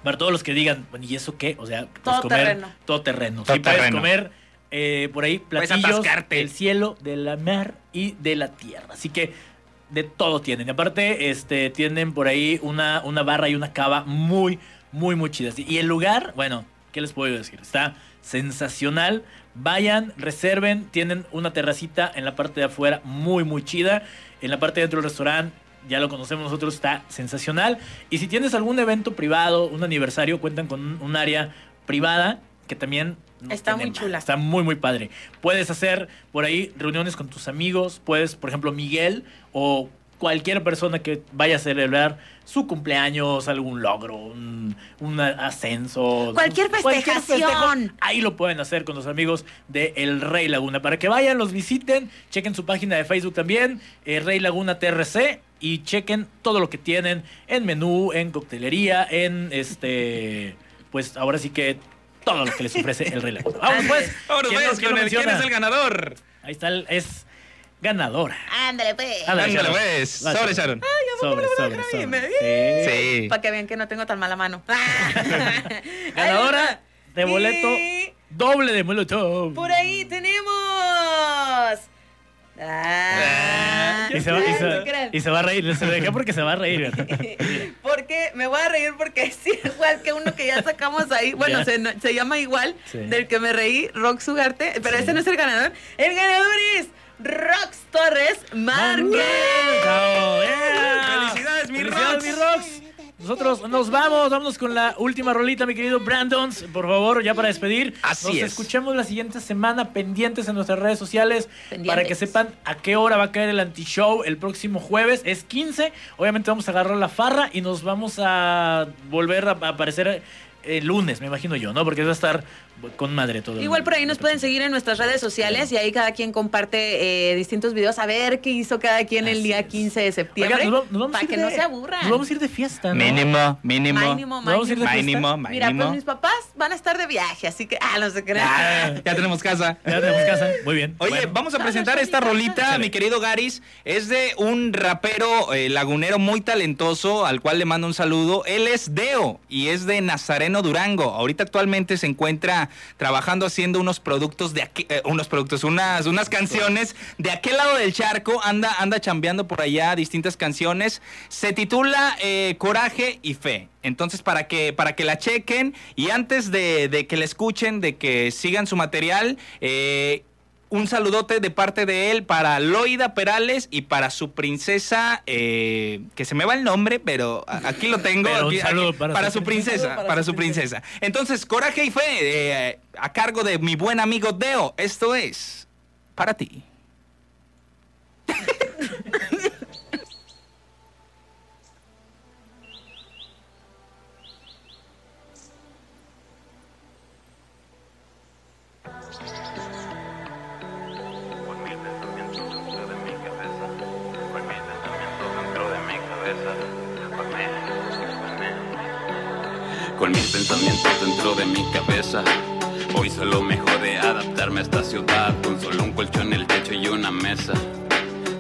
Para todos los que digan, bueno, ¿y eso qué? O sea, pues Todo comer terreno. todo terreno. Todo sí puedes comer eh, por ahí platillos del cielo, de la mar y de la tierra. Así que de todo tienen. Y aparte, este, tienen por ahí una, una barra y una cava muy, muy, muy chidas. Y el lugar, bueno, ¿qué les puedo decir? Está sensacional. Vayan, reserven. Tienen una terracita en la parte de afuera muy, muy chida. En la parte de dentro del restaurante, ya lo conocemos nosotros, está sensacional. Y si tienes algún evento privado, un aniversario, cuentan con un, área privada que también Está muy chula. Está muy, muy padre. Puedes hacer por ahí reuniones con tus amigos. Puedes, por ejemplo, Miguel o cualquier persona que vaya a celebrar su cumpleaños, algún logro, un, un ascenso. Cualquier festejo, festejación. ahí lo pueden hacer con los amigos de El Rey Laguna. Para que vayan, los visiten, chequen su página de Facebook también, eh, Rey Laguna TRC, y chequen todo lo que tienen en menú, en coctelería, en este. Pues ahora sí que todo lo que les ofrece el Rey Laguna. <laughs> Vamos pues. Vámonos, ¿Quién nos- quién con el- ¿quién es el ganador? Ahí está, el- es ganadora. Ándale, pues. Ándale, Ándale, Sharon. pues. Va, Sobre, Sharon. Sobre, sobre, sobre. Sí. Para que vean que no tengo tan mala mano. <laughs> Ganadora de boleto doble de boleto. Por ahí tenemos. Ah, Y se, va, y, se, y se va a reír. Se lo dejé porque se va a reír. <laughs> Porque me voy a reír porque es igual que uno que ya sacamos ahí. Bueno, se, se llama igual Sí. del que me reí, Rox Sugarte. Pero ese no es el ganador. El ganador es Rox Torres Márquez. Yeah. Felicidades, mi Felicidades, Rox. mi Rox. Nosotros nos vamos, vámonos con la última rolita, mi querido Brandon. Por favor, ya para despedir. Así nos es. escuchamos la siguiente semana pendientes en nuestras redes sociales Pendientes. para que sepan a qué hora va a caer el anti-show el próximo jueves. Es 15. Obviamente vamos a agarrar la farra y nos vamos a volver a aparecer el lunes, me imagino yo, ¿no? Porque va a estar con madre todo. Igual por ahí nos pueden seguir en nuestras redes sociales y ahí cada quien comparte eh, distintos videos a ver qué hizo cada quien el día 15 de septiembre Oigan, nos para ir que de- no se aburran. Nos vamos a ir de fiesta, ¿no? Mínimo, mínimo. Mínimo, ¿Nos vamos a ir de fiesta? Mínimo, Mira, pues mínimo. mis papás van a estar de viaje, así que, ah, no se crean. Ah, ya tenemos casa. <laughs> Ya tenemos casa. Muy bien. Oye, Bueno. vamos a presentar esta rolita, mi querido Garis. Es de un rapero eh, lagunero muy talentoso, al cual le mando un saludo. Él es Deo y es de Nazareno Durango. Ahorita actualmente se encuentra trabajando haciendo unos productos de aquí, eh, unos productos, unas, unas canciones de aquel lado del charco. Anda, anda chambeando por allá distintas canciones. Se titula eh, Coraje y Fe. Entonces, para que, para que la chequen y antes de, de que la escuchen, de que sigan su material, eh, un saludote de parte de él para Loida Perales y para su princesa, eh, que se me va el nombre, pero aquí lo tengo. Pero un aquí- saludo aquí- para su su princesa. Para para su su princesa. Entonces, Coraje y Fe, eh, a cargo de mi buen amigo Deo. Esto es para ti. <laughs> mis pensamientos dentro de mi cabeza. Hoy solo me jode adaptarme a esta ciudad con solo un colchón, el techo y una mesa.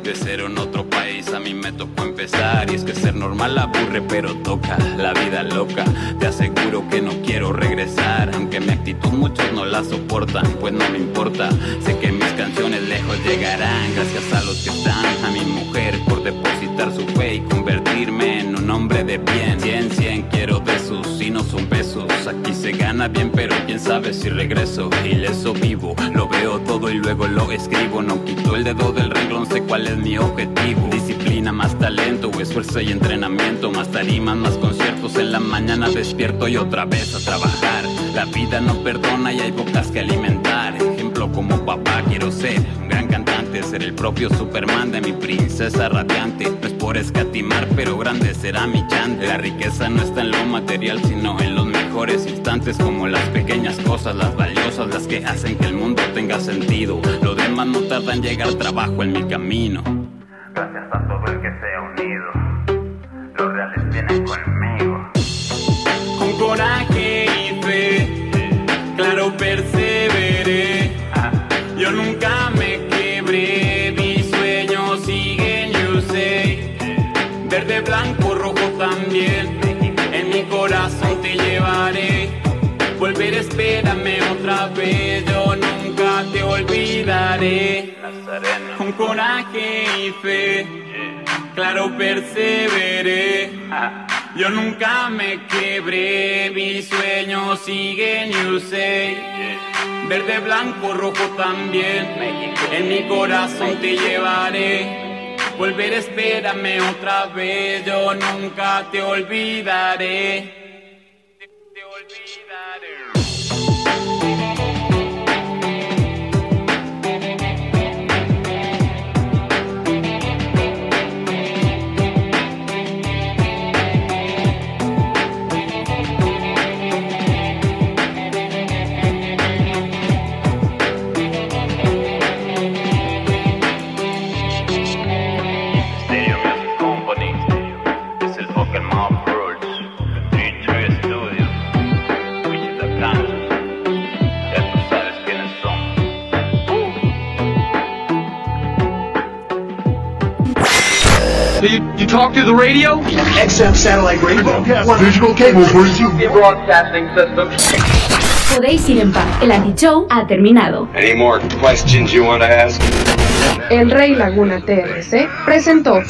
De ser en otro país a mí me tocó empezar Y es que ser normal aburre pero toca La vida loca, te aseguro que no quiero regresar Aunque mi actitud muchos no la soportan Pues no me importa, sé que canciones lejos llegarán. Gracias a los que están, a mi mujer Por depositar su fe y convertirme en un hombre de bien. 100, 100 quiero de sus y no son besos. Aquí se gana bien pero quién sabe si regreso Ileso vivo, lo veo todo y luego lo escribo. No quito el dedo del renglón, sé cuál es mi objetivo. Disciplina, más talento, esfuerzo y entrenamiento. Más tarimas, más conciertos. En la mañana despierto y otra vez a trabajar. La vida no perdona y hay bocas que alimentar como papá quiero ser. Un gran cantante, ser el propio Superman de mi princesa radiante. No es por escatimar, pero grande será mi chante. La riqueza no está en lo material, sino en los mejores instantes Como las pequeñas cosas, las valiosas Las que hacen que el mundo tenga sentido. Lo demás no tarda en llegar trabajo en mi camino. Gracias a todo el que se ha unido. Los reales vienen conmigo. Con coraje y fe, claro perseveré. Yo nunca me quebré, mis sueños siguen, yo sé. Verde, blanco, rojo también, en mi corazón te llevaré. Volver, espérame otra vez, yo nunca te olvidaré. Con coraje y fe, claro perseveré. Yo nunca me quebré, mis sueños siguen, you say. Verde, blanco, rojo también, en mi corazón te llevaré. Volver, espérame otra vez, yo nunca te olvidaré. You, talk through the radio? XM satellite radio. Visual cable you broadcasting system. Podéis ir en paz. El anti-show ha terminado. Any more questions you want to ask? El Rey Laguna TRC presentó